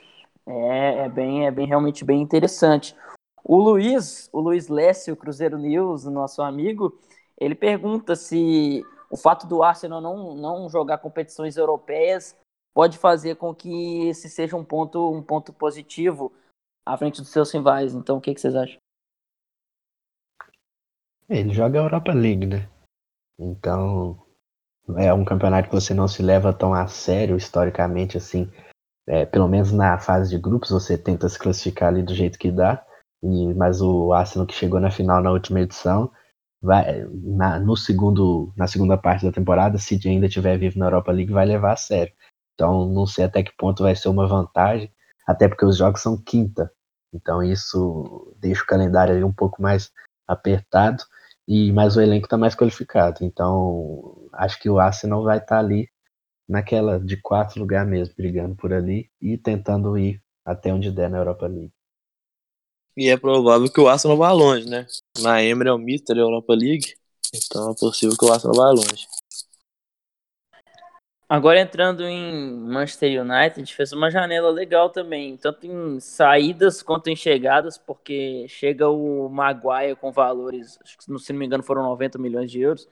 é, é, bem, é bem realmente bem interessante. O Luiz, o Luiz Lécio, Cruzeiro News, nosso amigo, ele pergunta se o fato do Arsenal não, não jogar competições europeias pode fazer com que esse seja um ponto, um ponto positivo à frente dos seus rivais. Então, o que, que vocês acham? Ele joga a Europa League, né? Então, é um campeonato que você não se leva tão a sério historicamente, assim. É, pelo menos na fase de grupos, você tenta se classificar ali do jeito que dá. E, mas o Arsenal que chegou na final na última edição, vai, na, no segundo, na segunda parte da temporada, se ainda estiver vivo na Europa League, vai levar a sério. Então não sei até que ponto vai ser uma vantagem, até porque os jogos são quinta. Então isso deixa o calendário ali um pouco mais apertado, e mas o elenco está mais qualificado. Então acho que o Arsenal vai estar tá ali naquela de quatro lugar mesmo, brigando por ali e tentando ir até onde der na Europa League. E é provável que o Arsenal vá longe, né? Na Emery é o Mister da Europa League, então é possível que o Arsenal vá longe. Agora entrando em Manchester United, fez uma janela legal também, tanto em saídas quanto em chegadas, porque chega o Maguire com valores, acho que se não me engano foram 90 milhões de euros,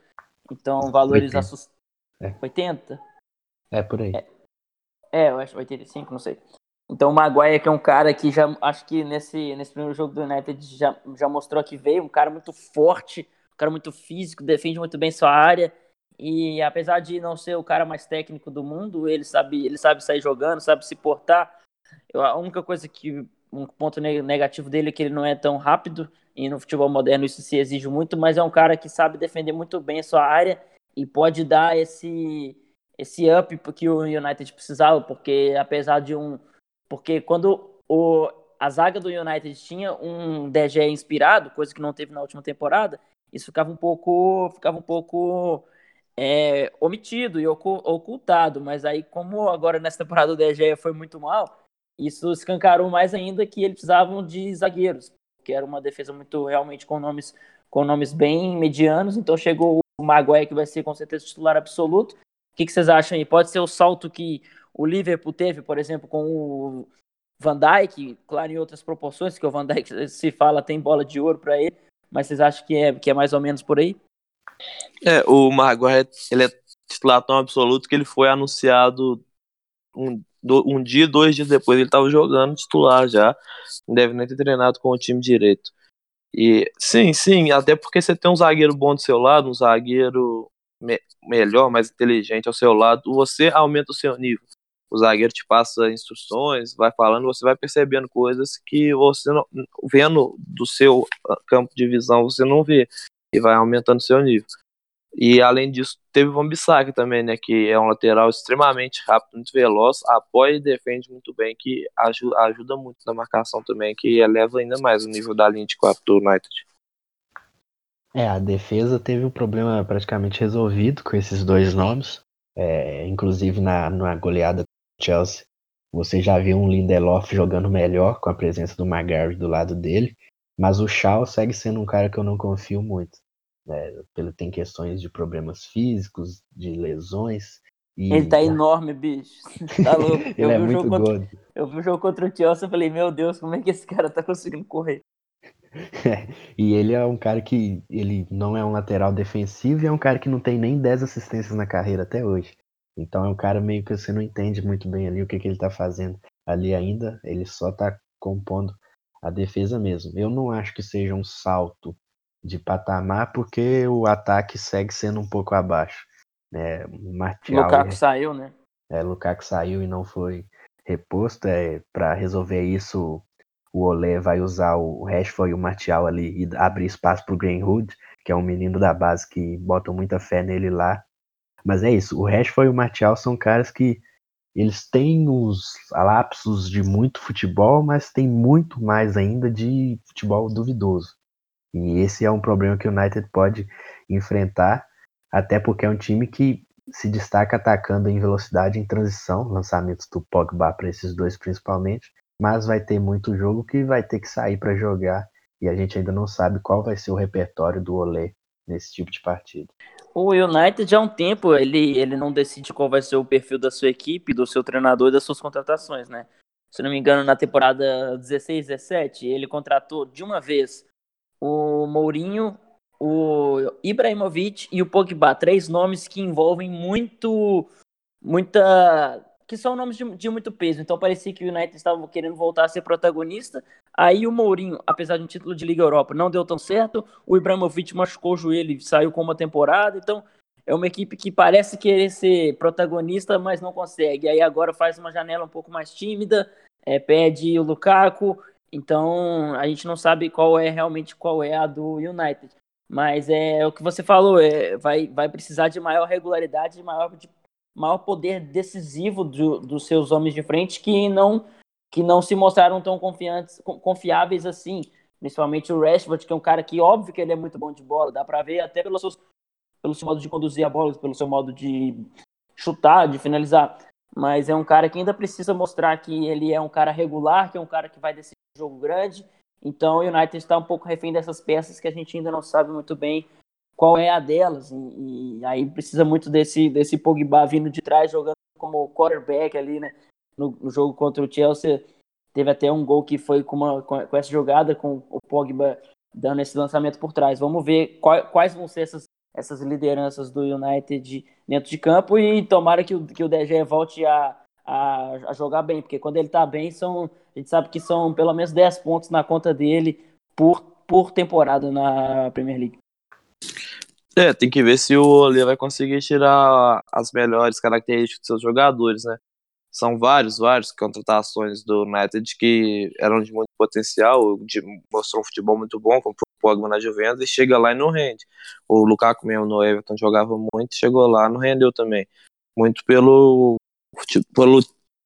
Então, valores 80. Assust... É. 80? É, por aí. É. é, eu acho 85, não sei. Então o Maguire que é um cara que já acho que nesse, nesse primeiro jogo do United já, já mostrou que veio, um cara muito forte, um cara muito físico, defende muito bem sua área. E apesar de não ser o cara mais técnico do mundo, ele sabe, ele sabe sair jogando, sabe se portar. Eu, a única coisa que um ponto negativo dele é que ele não é tão rápido e no futebol moderno isso se exige muito, mas é um cara que sabe defender muito bem a sua área e pode dar esse esse up que o United precisava, porque apesar de um porque quando o, a zaga do United tinha um DG inspirado, coisa que não teve na última temporada, isso ficava um pouco, ficava um pouco é, omitido e ocultado. Mas aí, como agora nessa temporada o DG foi muito mal, isso escancarou mais ainda que eles precisavam de zagueiros, que era uma defesa muito realmente com nomes com nomes bem medianos. Então chegou o Maguire que vai ser com certeza titular absoluto. O que, que vocês acham aí? Pode ser o salto que o Liverpool teve, por exemplo, com o Van Dijk, claro, em outras proporções, que o Van Dijk se fala tem bola de ouro para ele, mas vocês acham que é, que é mais ou menos por aí? É, o Maguire, ele é titular tão absoluto que ele foi anunciado um, um dia, dois dias depois, ele estava jogando titular já, não deve nem ter treinado com o time direito. E sim, sim, até porque você tem um zagueiro bom do seu lado, um zagueiro me melhor, mais inteligente ao seu lado, você aumenta o seu nível o zagueiro te passa instruções, vai falando, você vai percebendo coisas que você não, vendo do seu ah, campo de visão você não vê e vai aumentando seu nível. E além disso, teve o Van Bissaka também, né, que é um lateral extremamente rápido, muito veloz, apoia e defende muito bem, que ajuda, ajuda muito na marcação também, que eleva ainda mais o nível da linha de 4 do United. É, a defesa teve o um problema praticamente resolvido com esses dois nomes. É, inclusive na, na goleada Chelsea. Você já viu um Lindelof jogando melhor com a presença do Maguire do lado dele, mas o Shaw segue sendo um cara que eu não confio muito. Né? Ele tem questões de problemas físicos, de lesões. E... Ele tá enorme, bicho. Tá louco. ele é muito gordo. Contra... Eu vi o jogo contra o Chelsea e falei, meu Deus, como é que esse cara tá conseguindo correr? E ele é um cara que ele não é um lateral defensivo e é um cara que não tem nem 10 assistências na carreira até hoje. Então é um cara meio que você não entende muito bem ali o que, que ele tá fazendo ali ainda. Ele só tá compondo a defesa mesmo. Eu não acho que seja um salto de patamar, porque o ataque segue sendo um pouco abaixo. É, Martial, Lukaku é, saiu, né? É, Lukaku saiu e não foi reposto. É, para resolver isso, o Olé vai usar o Rashford e o Martial ali e abrir espaço pro Greenwood, que é um menino da base que botam muita fé nele lá. Mas é isso, o Rashford e o Martial são caras que eles têm os lapsos de muito futebol, mas tem muito mais ainda de futebol duvidoso. E esse é um problema que o United pode enfrentar, até porque é um time que se destaca atacando em velocidade em transição, lançamentos do Pogba para esses dois principalmente, mas vai ter muito jogo que vai ter que sair para jogar e a gente ainda não sabe qual vai ser o repertório do Olé nesse tipo de partida. O United há um tempo ele, ele não decide qual vai ser o perfil da sua equipe, do seu treinador e das suas contratações, né? Se não me engano, na temporada 16, 17, ele contratou de uma vez o Mourinho, o Ibrahimovic e o Pogba, três nomes que envolvem muito muita que são nomes de, de, muito peso. Então parecia que o United estava querendo voltar a ser protagonista. Aí o Mourinho, apesar de um título de Liga Europa, não deu tão certo. O Ibrahimovic machucou o joelho e saiu com uma temporada. Então é uma equipe que parece querer ser protagonista, mas não consegue. Aí agora faz uma janela um pouco mais tímida, é, pede o Lukaku. Então a gente não sabe qual é realmente qual é a do United. Mas é o que você falou, é, vai, vai precisar de maior regularidade, de maior de maior poder decisivo do, dos seus homens de frente que não que não se mostraram tão confiantes, confiáveis assim, principalmente o Rashford, que é um cara que óbvio que ele é muito bom de bola, dá para ver até pelo seu, pelo seu modo de conduzir a bola, pelo seu modo de chutar, de finalizar, mas é um cara que ainda precisa mostrar que ele é um cara regular, que é um cara que vai decidir jogo grande. Então o United está um pouco refém dessas peças que a gente ainda não sabe muito bem qual é a delas. E, e, aí precisa muito desse, desse Pogba vindo de trás, jogando como quarterback ali, né? No, no jogo contra o Chelsea, teve até um gol que foi com, uma, com, com essa jogada, com o Pogba dando esse lançamento por trás. Vamos ver qual, quais vão ser essas essas lideranças do United dentro de campo e tomara que o, que o DG volte a, a, a, jogar bem, porque quando ele tá bem, são, a gente sabe que são pelo menos 10 pontos na conta dele por, por temporada na Premier League. É, tem que ver se o Olê vai conseguir tirar as melhores características dos seus jogadores, né? São vários, vários contratações do United que eram de muito potencial, de, mostrou um futebol muito bom, como o Pogba na Juventus, e chega lá e não rende. O Lukaku mesmo no Everton jogava muito, chegou lá não rendeu também. Muito pelo, pelo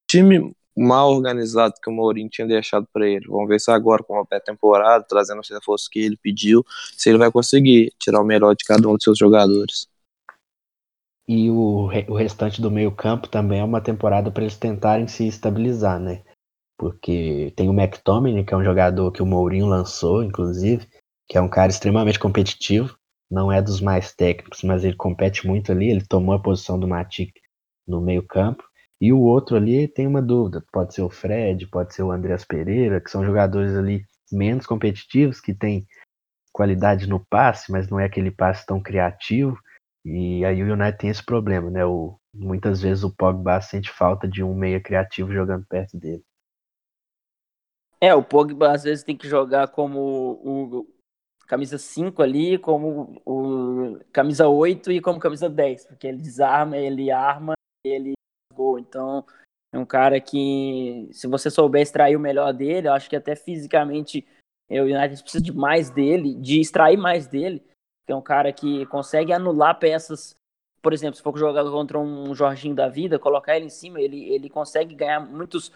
time mal organizado que o Mourinho tinha deixado para ele. Vamos ver se agora, com a pré-temporada, trazendo os reforços que ele pediu, se ele vai conseguir tirar o melhor de cada um dos seus jogadores. E o, o restante do meio-campo também é uma temporada para eles tentarem se estabilizar, né? Porque tem o McTominay, que é um jogador que o Mourinho lançou, inclusive, que é um cara extremamente competitivo, não é dos mais técnicos, mas ele compete muito ali, ele tomou a posição do Matic no meio-campo. E o outro ali tem uma dúvida, pode ser o Fred, pode ser o Andreas Pereira, que são jogadores ali menos competitivos, que têm qualidade no passe, mas não é aquele passe tão criativo. E aí o United tem esse problema, né? O, muitas vezes o Pogba sente falta de um meia criativo jogando perto dele. É, o Pogba às vezes tem que jogar como o camisa 5 ali, como o camisa 8 e como camisa 10, porque ele desarma, ele arma, ele gol. Então, é um cara que, se você souber extrair o melhor dele, eu acho que até fisicamente o United precisa de mais dele, de extrair mais dele. É um cara que consegue anular peças. Por exemplo, se for jogar contra um Jorginho da vida, colocar ele em cima, ele, ele consegue ganhar muitos.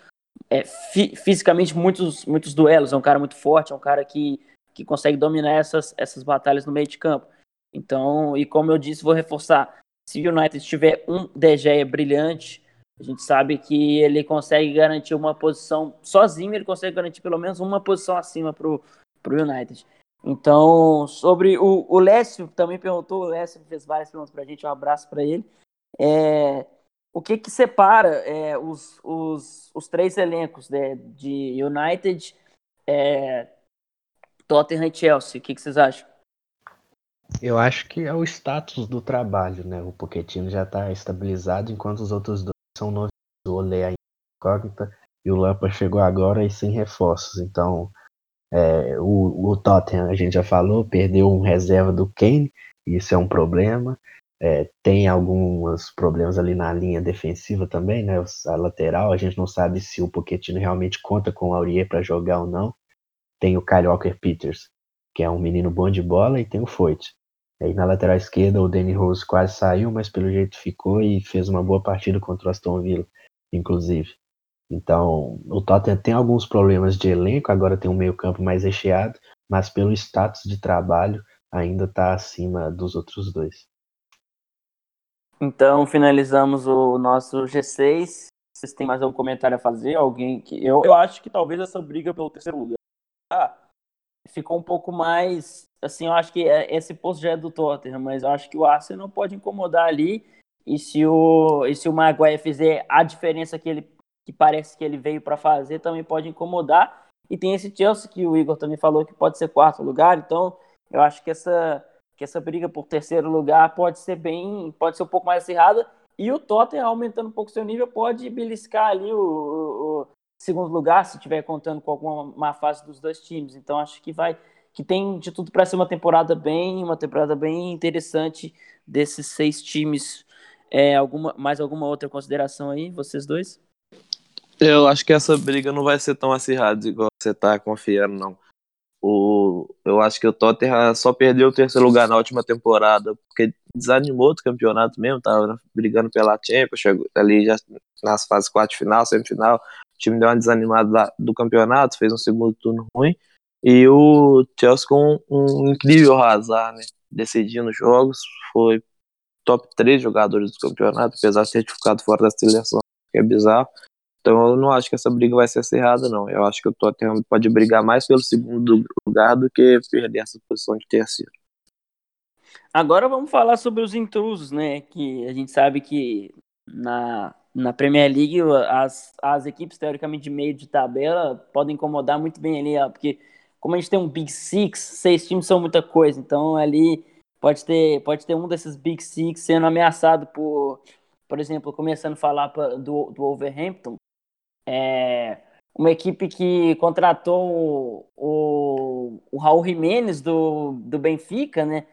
É, fi, fisicamente, muitos, muitos duelos. É um cara muito forte, é um cara que, que consegue dominar essas, essas batalhas no meio de campo. Então, e como eu disse, vou reforçar: se o United tiver um De Gea brilhante, a gente sabe que ele consegue garantir uma posição sozinho, ele consegue garantir pelo menos uma posição acima para o United. Então, sobre o, o Lécio também perguntou, o Lécio fez várias perguntas para a gente, um abraço para ele. É, o que que separa é, os, os, os três elencos né, de United, é, Tottenham e Chelsea? O que, que vocês acham? Eu acho que é o status do trabalho, né? O Pochettino já está estabilizado, enquanto os outros dois são novidades. O Olé a incógnita e o Lampa chegou agora e sem reforços. Então, é, o, o Tottenham, a gente já falou, perdeu um reserva do Kane, isso é um problema. É, tem alguns problemas ali na linha defensiva também, né? A lateral, a gente não sabe se o Pochettino realmente conta com o Aurier para jogar ou não. Tem o Kyle Walker Peters, que é um menino bom de bola, e tem o Foyt. Aí na lateral esquerda o Danny Rose quase saiu, mas pelo jeito ficou e fez uma boa partida contra o Aston Villa, inclusive. Então, o Tottenham tem alguns problemas de elenco, agora tem um meio-campo mais recheado, mas pelo status de trabalho ainda está acima dos outros dois. Então, finalizamos o nosso G6. Vocês têm mais algum comentário a fazer? Alguém que eu, eu acho que talvez essa briga pelo terceiro lugar ah, ficou um pouco mais. Assim, eu acho que é, esse posto já é do Tottenham, mas eu acho que o Arsenal pode incomodar ali. E se o, e se o Maguire fizer a diferença que ele que parece que ele veio para fazer, também pode incomodar. E tem esse Chelsea que o Igor também falou que pode ser quarto lugar. Então, eu acho que essa, que essa briga por terceiro lugar pode ser bem. pode ser um pouco mais acirrada. E o Tottenham, aumentando um pouco seu nível, pode beliscar ali o, segundo lugar, se estiver contando com alguma má fase dos dois times. Então acho que vai que tem de tudo para ser uma temporada bem, uma temporada bem interessante desses seis times. É, alguma, mais alguma outra consideração aí, vocês dois? Eu acho que essa briga não vai ser tão acirrada igual você está confiando, não. O, eu acho que o Tottenham só perdeu o terceiro lugar na última temporada, porque desanimou do campeonato mesmo, tava brigando pela Champions, chegou ali já nas fases quarto final, semifinal, time deu uma desanimada do campeonato, fez um segundo turno ruim. E o Chelsea com um, incrível azar, né? Decidindo jogos, foi top 3 jogadores do campeonato, apesar de ter ficado fora da seleção, que é bizarro. Então eu não acho que essa briga vai ser acirrada, não. Eu acho que o Tottenham pode brigar mais pelo segundo lugar do que perder essa posição de terceiro. Agora vamos falar sobre os intrusos, né? Que a gente sabe que na na Premier League, as, as equipes teoricamente de meio de tabela podem incomodar muito bem ali, ó, porque como a gente tem um Big Six, seis times são muita coisa, então ali pode ter, pode ter um desses Big Six sendo ameaçado por, por exemplo, começando a falar do, do Overhampton, é, uma equipe que contratou o, o Raul Jimenez do, do Benfica, né?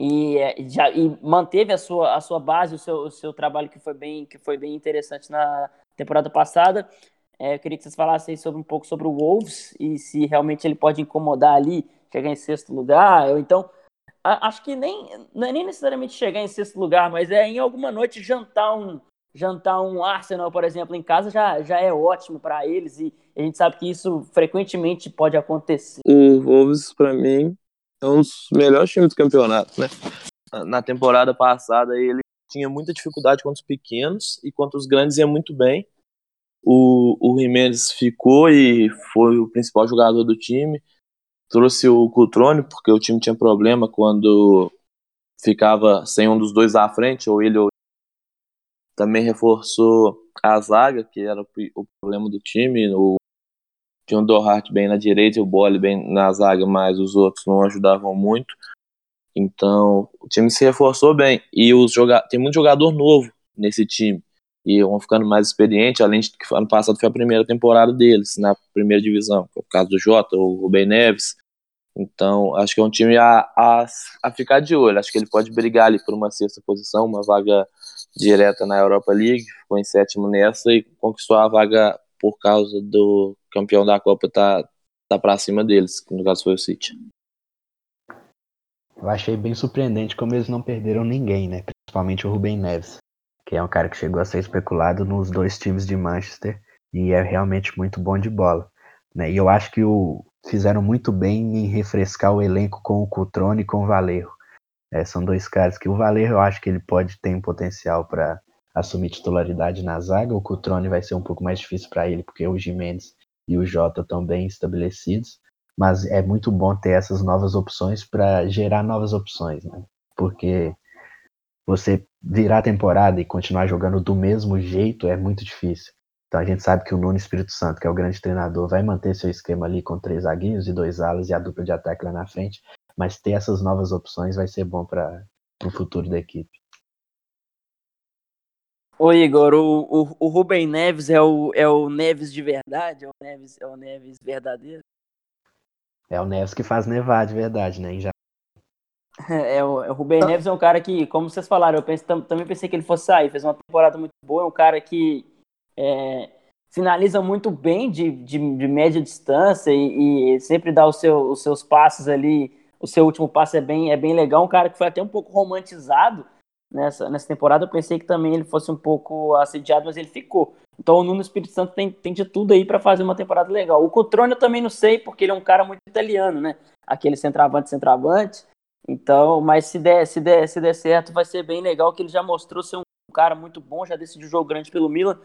E, já, e manteve a sua, a sua base, o seu, o seu trabalho que foi bem, que foi bem interessante na temporada passada. É, eu queria que vocês falassem sobre, um pouco sobre o Wolves e se realmente ele pode incomodar ali, chegar em sexto lugar, ou então acho que nem é nem necessariamente chegar em sexto lugar, mas é em alguma noite jantar um jantar um Arsenal, por exemplo, em casa já, já é ótimo para eles e a gente sabe que isso frequentemente pode acontecer. O Wolves para mim é um dos melhores times do campeonato, né? Na temporada passada ele tinha muita dificuldade contra os pequenos e contra os grandes ia muito bem. O, o Jimenez ficou e foi o principal jogador do time trouxe o Cutrone, porque o time tinha problema quando ficava sem um dos dois à frente, ou ele ou também reforçou a zaga, que era o problema do time. O, tinha o Dohart bem na direita e o Bolle bem na zaga, mas os outros não ajudavam muito. Então, o time se reforçou bem. E os joga tem muito jogador novo nesse time. E vão ficando mais experientes, além de que ano passado foi a primeira temporada deles na primeira divisão. Por causa do Jota, o Rubem Neves, então, acho que é um time a, a, a ficar de olho. Acho que ele pode brigar ali por uma sexta posição, uma vaga direta na Europa League. Ficou em sétimo nessa e conquistou a vaga por causa do campeão da Copa tá, tá para cima deles, que no caso foi o City. Eu achei bem surpreendente como eles não perderam ninguém, né? Principalmente o Rubem Neves, que é um cara que chegou a ser especulado nos dois times de Manchester e é realmente muito bom de bola. Né? E eu acho que o, fizeram muito bem em refrescar o elenco com o Cutrone e com o Valerro. É, são dois caras que o Valerro eu acho que ele pode ter um potencial para assumir titularidade na zaga. O Cutrone vai ser um pouco mais difícil para ele, porque o Jimenez e o Jota estão bem estabelecidos. Mas é muito bom ter essas novas opções para gerar novas opções, né? Porque você virar a temporada e continuar jogando do mesmo jeito é muito difícil. Então a gente sabe que o Nuno Espírito Santo, que é o grande treinador, vai manter seu esquema ali com três zaguinhos e dois alas e a dupla de ataque lá na frente, mas ter essas novas opções vai ser bom para o futuro da equipe. Ô Igor, o, o, o Rubem Neves é o, é o Neves de verdade? É o Neves, é o Neves verdadeiro? É o Neves que faz nevar de verdade, né? Já... É, o, é, o Rubem Neves é um cara que, como vocês falaram, eu penso, também pensei que ele fosse sair, fez uma temporada muito boa, é um cara que é, finaliza muito bem de, de, de média distância e, e, sempre dá seu, os seus passes ali. O seu último passe é bem, é bem legal. Um cara que foi até um pouco romantizado nessa, nessa temporada. Eu pensei que também ele fosse um pouco assediado, mas ele ficou. Então o Nuno Espírito Santo tem, tem de tudo aí para fazer uma temporada legal. O Cotrone eu também não sei, porque ele é um cara muito italiano, né? Aquele centroavante, centroavante. Então, mas se der, se der, se der certo, vai ser bem legal, que ele já mostrou ser um cara muito bom, já decidiu jogo grande pelo Milan.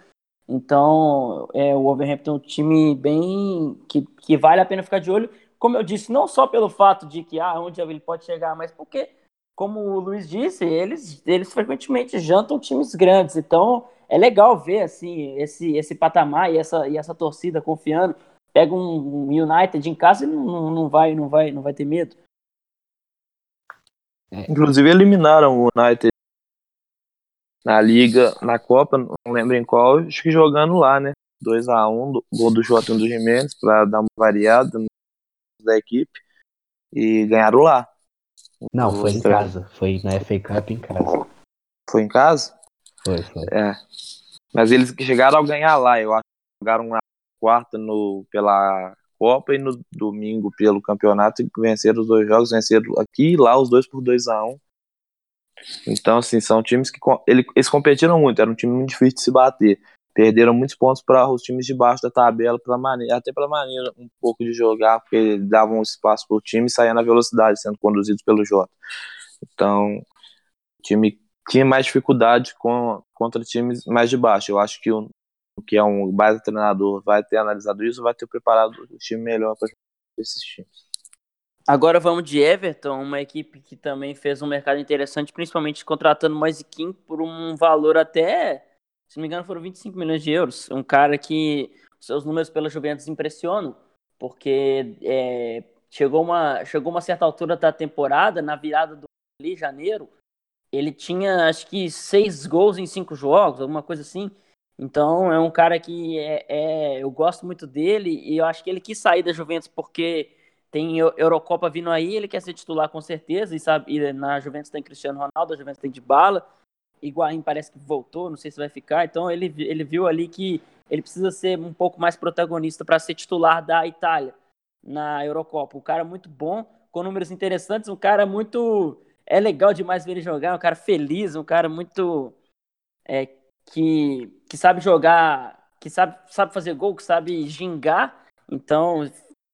Então, é, o Wolverhampton é um time bem que, que vale a pena ficar de olho. Como eu disse, não só pelo fato de que ah, onde ele pode chegar, mas porque, como o Luiz disse, eles, eles frequentemente jantam times grandes. Então, é legal ver assim esse, esse patamar e essa, e essa torcida confiando. Pega um, um United em casa e não, não, vai, não, vai, não vai ter medo. Inclusive eliminaram o United na Liga, na Copa, não lembro em qual, acho que jogando lá, né? 2x1, gol do Jota e do Jimenez, para dar uma variada da equipe, e ganharam lá. Não, foi em casa, foi na FA Cup em casa. Foi em casa? Foi, foi. É. Mas eles chegaram a ganhar lá, eu acho que jogaram na quarta no, pela Copa e no domingo pelo campeonato e venceram os dois jogos, venceram aqui e lá os dois por 2 a 1 então, assim, são times que eles competiram muito, era um time muito difícil de se bater. Perderam muitos pontos para os times de baixo da tabela, pela maneira, até pela maneira um pouco de jogar, porque davam espaço para o time saía na velocidade, sendo conduzidos pelo Jota. Então, o time tinha mais dificuldade com, contra times mais de baixo. Eu acho que o que é um baita treinador vai ter analisado isso, vai ter preparado o time melhor para esses times. Agora vamos de Everton, uma equipe que também fez um mercado interessante, principalmente contratando Moise King por um valor até, se não me engano, foram 25 milhões de euros. Um cara que seus números pela Juventus impressionam, porque é, chegou, uma, chegou uma certa altura da temporada, na virada do ali, janeiro, ele tinha acho que seis gols em cinco jogos, alguma coisa assim. Então é um cara que é, é, eu gosto muito dele e eu acho que ele quis sair da Juventus porque tem Eurocopa vindo aí, ele quer ser titular com certeza e sabe, e na Juventus tem Cristiano Ronaldo, a Juventus tem de bala. Higuaín parece que voltou, não sei se vai ficar. Então ele, ele viu ali que ele precisa ser um pouco mais protagonista para ser titular da Itália na Eurocopa. Um cara muito bom, com números interessantes, um cara muito. É legal demais ver ele jogar, um cara feliz, um cara muito. É, que, que sabe jogar, que sabe, sabe fazer gol, que sabe gingar. Então,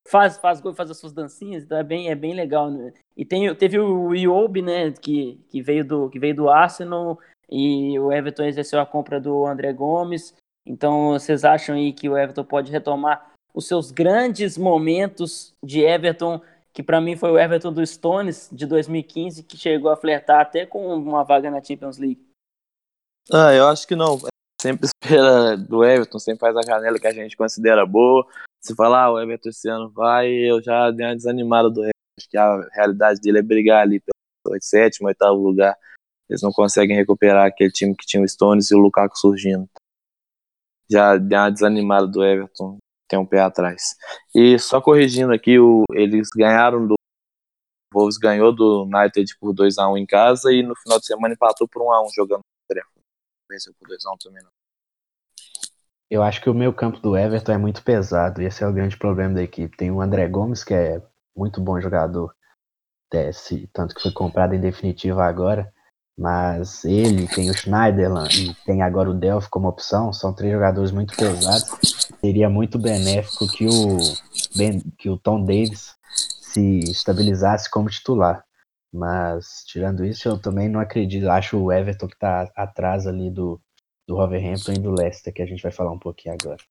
faz, faz gol, faz as suas dancinhas, então é bem, é bem legal. Né? E tem, teve o Iobi, né, que, que, veio do, que veio do Arsenal, e o Everton exerceu a compra do André Gomes. Então, vocês acham aí que o Everton pode retomar os seus grandes momentos de Everton, que para mim foi o Everton do Stones de 2015, que chegou a flertar até com uma vaga na Champions League? Ah, eu acho que não. Sempre espera do Everton, sempre faz a janela que a gente considera boa. Se falar, ah, o Everton esse ano vai, eu já dei uma desanimada do Everton. Acho que a realidade dele é brigar ali pelo sétimo, oitavo lugar. Eles não conseguem recuperar aquele time que tinha o Stones e o Lukaku surgindo. Já deu uma desanimada do Everton, tem um pé atrás. E só corrigindo aqui, o, eles ganharam do. O Wolves ganhou do United por 2x1 em casa e no final de semana empatou por 1x1 jogando Venceu por 2x1 também não. Eu acho que o meio campo do Everton é muito pesado, e esse é o grande problema da equipe. Tem o André Gomes, que é muito bom jogador, tanto que foi comprado em definitiva agora, mas ele, tem o Schneiderland e tem agora o Delphi como opção, são três jogadores muito pesados. Seria muito benéfico que o, que o Tom Davis se estabilizasse como titular. Mas, tirando isso, eu também não acredito. Acho o Everton que está atrás ali do, do Wolverhampton e do Leicester, que a gente vai falar um pouquinho agora.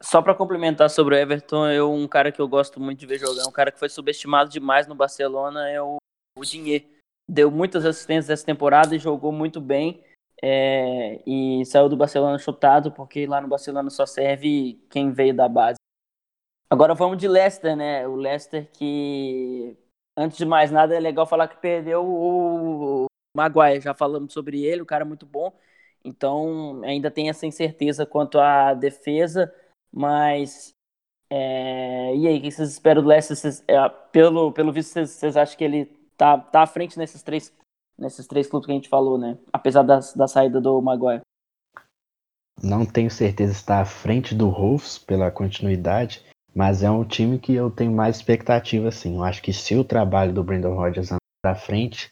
Só para complementar sobre o Everton, eu, um cara que eu gosto muito de ver jogar, um cara que foi subestimado demais no Barcelona é o, o Dinheiro deu muitas assistências essa temporada e jogou muito bem. É, e saiu do Barcelona chutado, porque lá no Barcelona só serve quem veio da base. Agora vamos de Leicester, né? O Leicester que, antes de mais nada, é legal falar que perdeu o Maguire. Já falamos sobre ele, o cara é muito bom. Então ainda tem essa incerteza quanto à defesa, mas é... e aí, o que vocês esperam do Leicester? Vocês, é, pelo, pelo visto, vocês, vocês acham que ele tá, tá à frente nesses três, nesses três clubes que a gente falou, né? Apesar da, da saída do Maguire. Não tenho certeza se está à frente do Wolves pela continuidade, mas é um time que eu tenho mais expectativa, assim. Eu acho que se o trabalho do Brandon Rodgers andar para frente,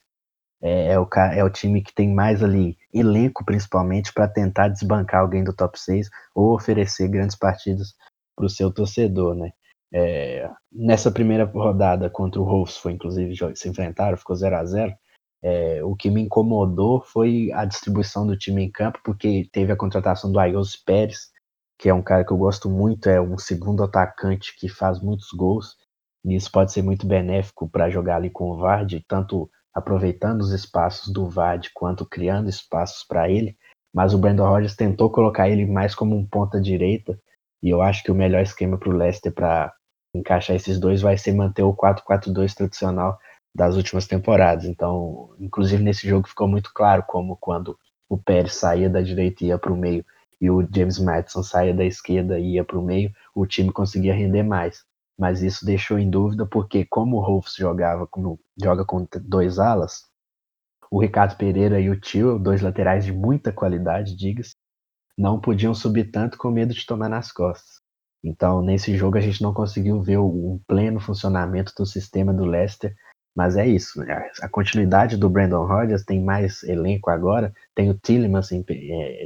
é, é, o, é o time que tem mais ali elenco, principalmente, para tentar desbancar alguém do top 6 ou oferecer grandes partidas para o seu torcedor, né? É, nessa primeira rodada contra o foi inclusive se enfrentaram, ficou 0 a 0 é, O que me incomodou foi a distribuição do time em campo, porque teve a contratação do Ayos Pérez, que é um cara que eu gosto muito, é um segundo atacante que faz muitos gols, e isso pode ser muito benéfico para jogar ali com o Vard, tanto aproveitando os espaços do Vard quanto criando espaços para ele. Mas o Brandon Rodgers tentou colocar ele mais como um ponta direita, e eu acho que o melhor esquema para o Leicester para encaixar esses dois vai ser manter o 4-4-2 tradicional das últimas temporadas. Então, inclusive nesse jogo ficou muito claro como quando o Pérez saía da direita e ia para o meio e o James Madison saía da esquerda e ia para o meio, o time conseguia render mais. Mas isso deixou em dúvida porque como o Wolves jogava como joga com dois alas, o Ricardo Pereira e o Tio, dois laterais de muita qualidade, diga-se, não podiam subir tanto com medo de tomar nas costas. Então, nesse jogo, a gente não conseguiu ver o, pleno funcionamento do sistema do Leicester, mas é isso. Né? A continuidade do Brandon Rodgers tem mais elenco agora. Tem o Tillemans assim,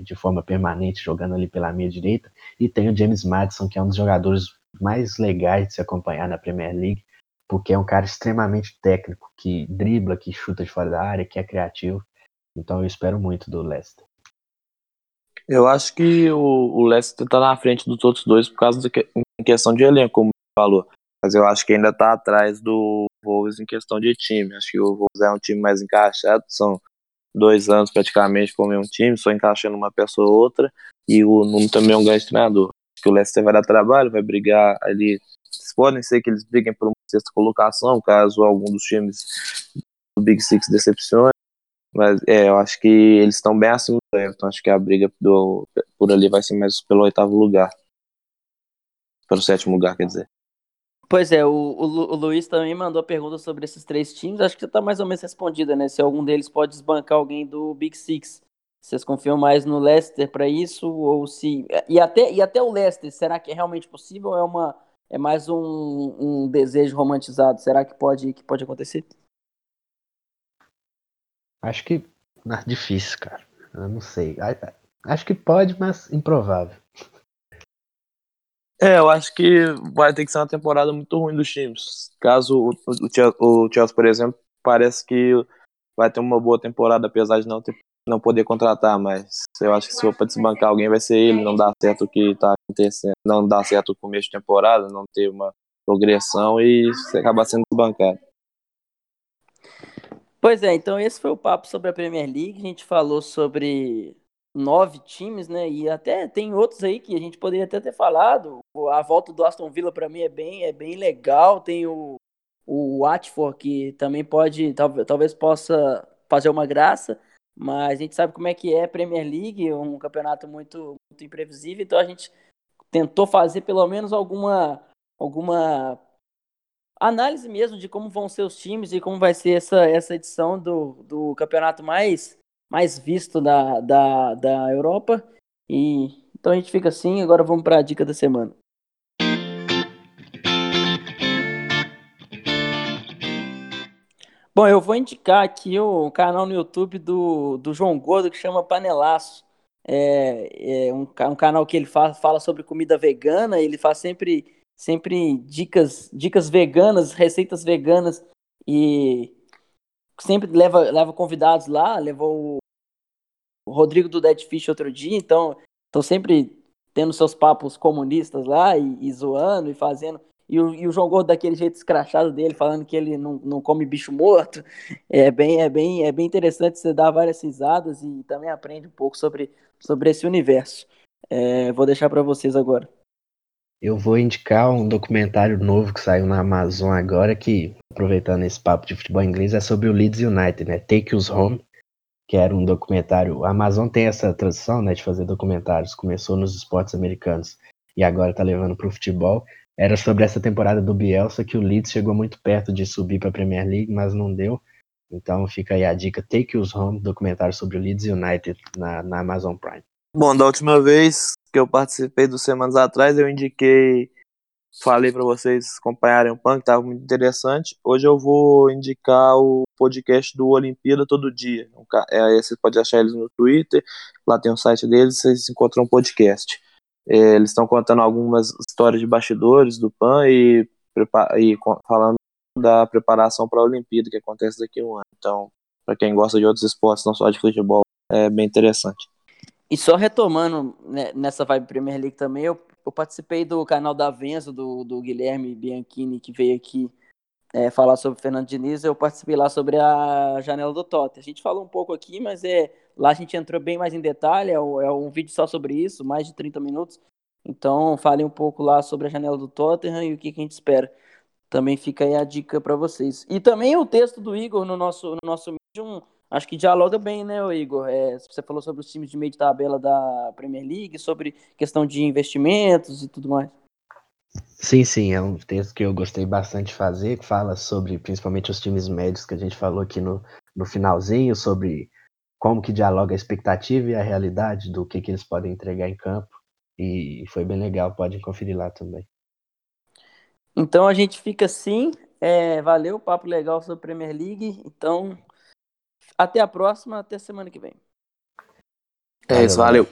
de forma permanente jogando ali pela meia direita. E tem o James Madison, que é um dos jogadores mais legais de se acompanhar na Premier League, porque é um cara extremamente técnico, que dribla, que chuta de fora da área, que é criativo. Então eu espero muito do Leicester. Eu acho que o, o Leicester tá na frente dos outros dois por causa que, em questão de elenco, como falou. Mas eu acho que ainda tá atrás do Wolves em questão de time. Acho que o Wolves é um time mais encaixado, são dois anos praticamente com o mesmo time, só encaixando uma pessoa ou outra. E o Nuno também é um grande treinador. Acho que o Leicester vai dar trabalho, vai brigar ali. Podem ser que eles briguem por uma sexta colocação, caso algum dos times o Big Six decepciona, mas é, eu acho que eles estão bem acima do Everton. Acho que a briga do, por ali vai ser mais pelo oitavo lugar. Pelo sétimo lugar, quer dizer. Pois é, o, o, o Luiz também mandou pergunta sobre esses três times. Acho que já está mais ou menos respondida, né? Se algum deles pode desbancar alguém do Big Six. Vocês confiam mais no Leicester para isso? Ou se. E até, e até o Leicester, será que é realmente possível ou é, uma, é mais um, um desejo romantizado? Será que pode, que pode acontecer? Acho que. difícil, cara. Eu não sei. Acho que pode, mas improvável. É, eu acho que vai ter que ser uma temporada muito ruim dos times. Caso o, o, o Chelsea, por exemplo, parece que vai ter uma boa temporada, apesar de não ter, não poder contratar, mas eu acho que se for para desbancar alguém vai ser ele, não dá certo o que está acontecendo, não dá certo o começo de temporada, não ter uma progressão e acabar sendo desbancado. Pois é, então esse foi o papo sobre a Premier League. A gente falou sobre nove times, né? E até tem outros aí que a gente poderia até ter falado. A volta do Aston Villa para mim é bem, é bem legal. Tem o, o Watford que também pode, talvez, talvez possa fazer uma graça, mas a gente sabe como é que é a Premier League, um campeonato muito, muito imprevisível. Então a gente tentou fazer pelo menos alguma alguma análise mesmo de como vão ser os times e como vai ser essa, essa edição do, do campeonato mais mais visto da, da, da Europa. E então a gente fica assim. Agora vamos para a dica da semana. Bom, eu vou indicar aqui o canal no YouTube do, do João Gordo que chama Panelaço. É, é um, um, canal que ele faz, fala sobre comida vegana. Ele faz sempre, sempre dicas, dicas veganas, receitas veganas e sempre leva, leva convidados lá. Levou o Rodrigo do Dead Fish outro dia, então estão sempre tendo seus papos comunistas lá e, e zoando e fazendo. E o, e o, João Gordo daquele jeito escrachado dele, falando que ele não, não come bicho morto. É bem, é, bem, é bem interessante você dar várias risadas e também aprende um pouco sobre, sobre esse universo. É, vou deixar para vocês agora. Eu vou indicar um documentário novo que saiu na Amazon agora, que, aproveitando esse papo de futebol inglês, é sobre o Leeds United, né? Take Us Home que era um documentário. A Amazon tem essa tradição, né, de fazer documentários. Começou nos esportes americanos e agora está levando para o futebol. Era sobre essa temporada do Bielsa que o Leeds chegou muito perto de subir para a Premier League, mas não deu. Então fica aí a dica Take Us Home, documentário sobre o Leeds United na, na Amazon Prime. Bom, da última vez que eu participei dos semanas atrás, eu indiquei falei para vocês acompanharem o punk, estava muito interessante. Hoje eu vou indicar o podcast do Olimpíada Todo Dia. É, você pode achar eles no Twitter, lá tem o site deles, vocês encontram um podcast. É, eles estão contando algumas histórias de bastidores do PAN e, e falando da preparação para a Olimpíada, que acontece daqui a um ano. Então, para quem gosta de outros esportes, não só de futebol, é bem interessante. E só retomando né, nessa vibe Premier League também, eu eu participei do canal da Venza, do, do Guilherme Bianchini, que veio aqui é, falar sobre o Fernando Diniz. Eu participei lá sobre a janela do Totti. A gente falou um pouco aqui, mas é lá a gente entrou bem mais em detalhe. É, é um vídeo só sobre isso, mais de 30 minutos. Então, falei um pouco lá sobre a janela do Tottenham e o que, que a gente espera. Também fica aí a dica para vocês. E também o texto do Igor no nosso, no nosso vídeo, acho que dialoga bem, né, Igor? É, você falou sobre os times de meio de tabela da Premier League, sobre questão de investimentos e tudo mais. Sim, sim, é um texto que eu gostei bastante de fazer, que fala sobre principalmente os times médios que a gente falou aqui no, no finalzinho, sobre como que dialoga a expectativa e a realidade do que, que eles podem entregar em campo. E foi bem legal, podem conferir lá também. Então a gente fica assim. É, valeu, papo legal sobre a Premier League. Então até a próxima, até semana que vem. É isso, valeu.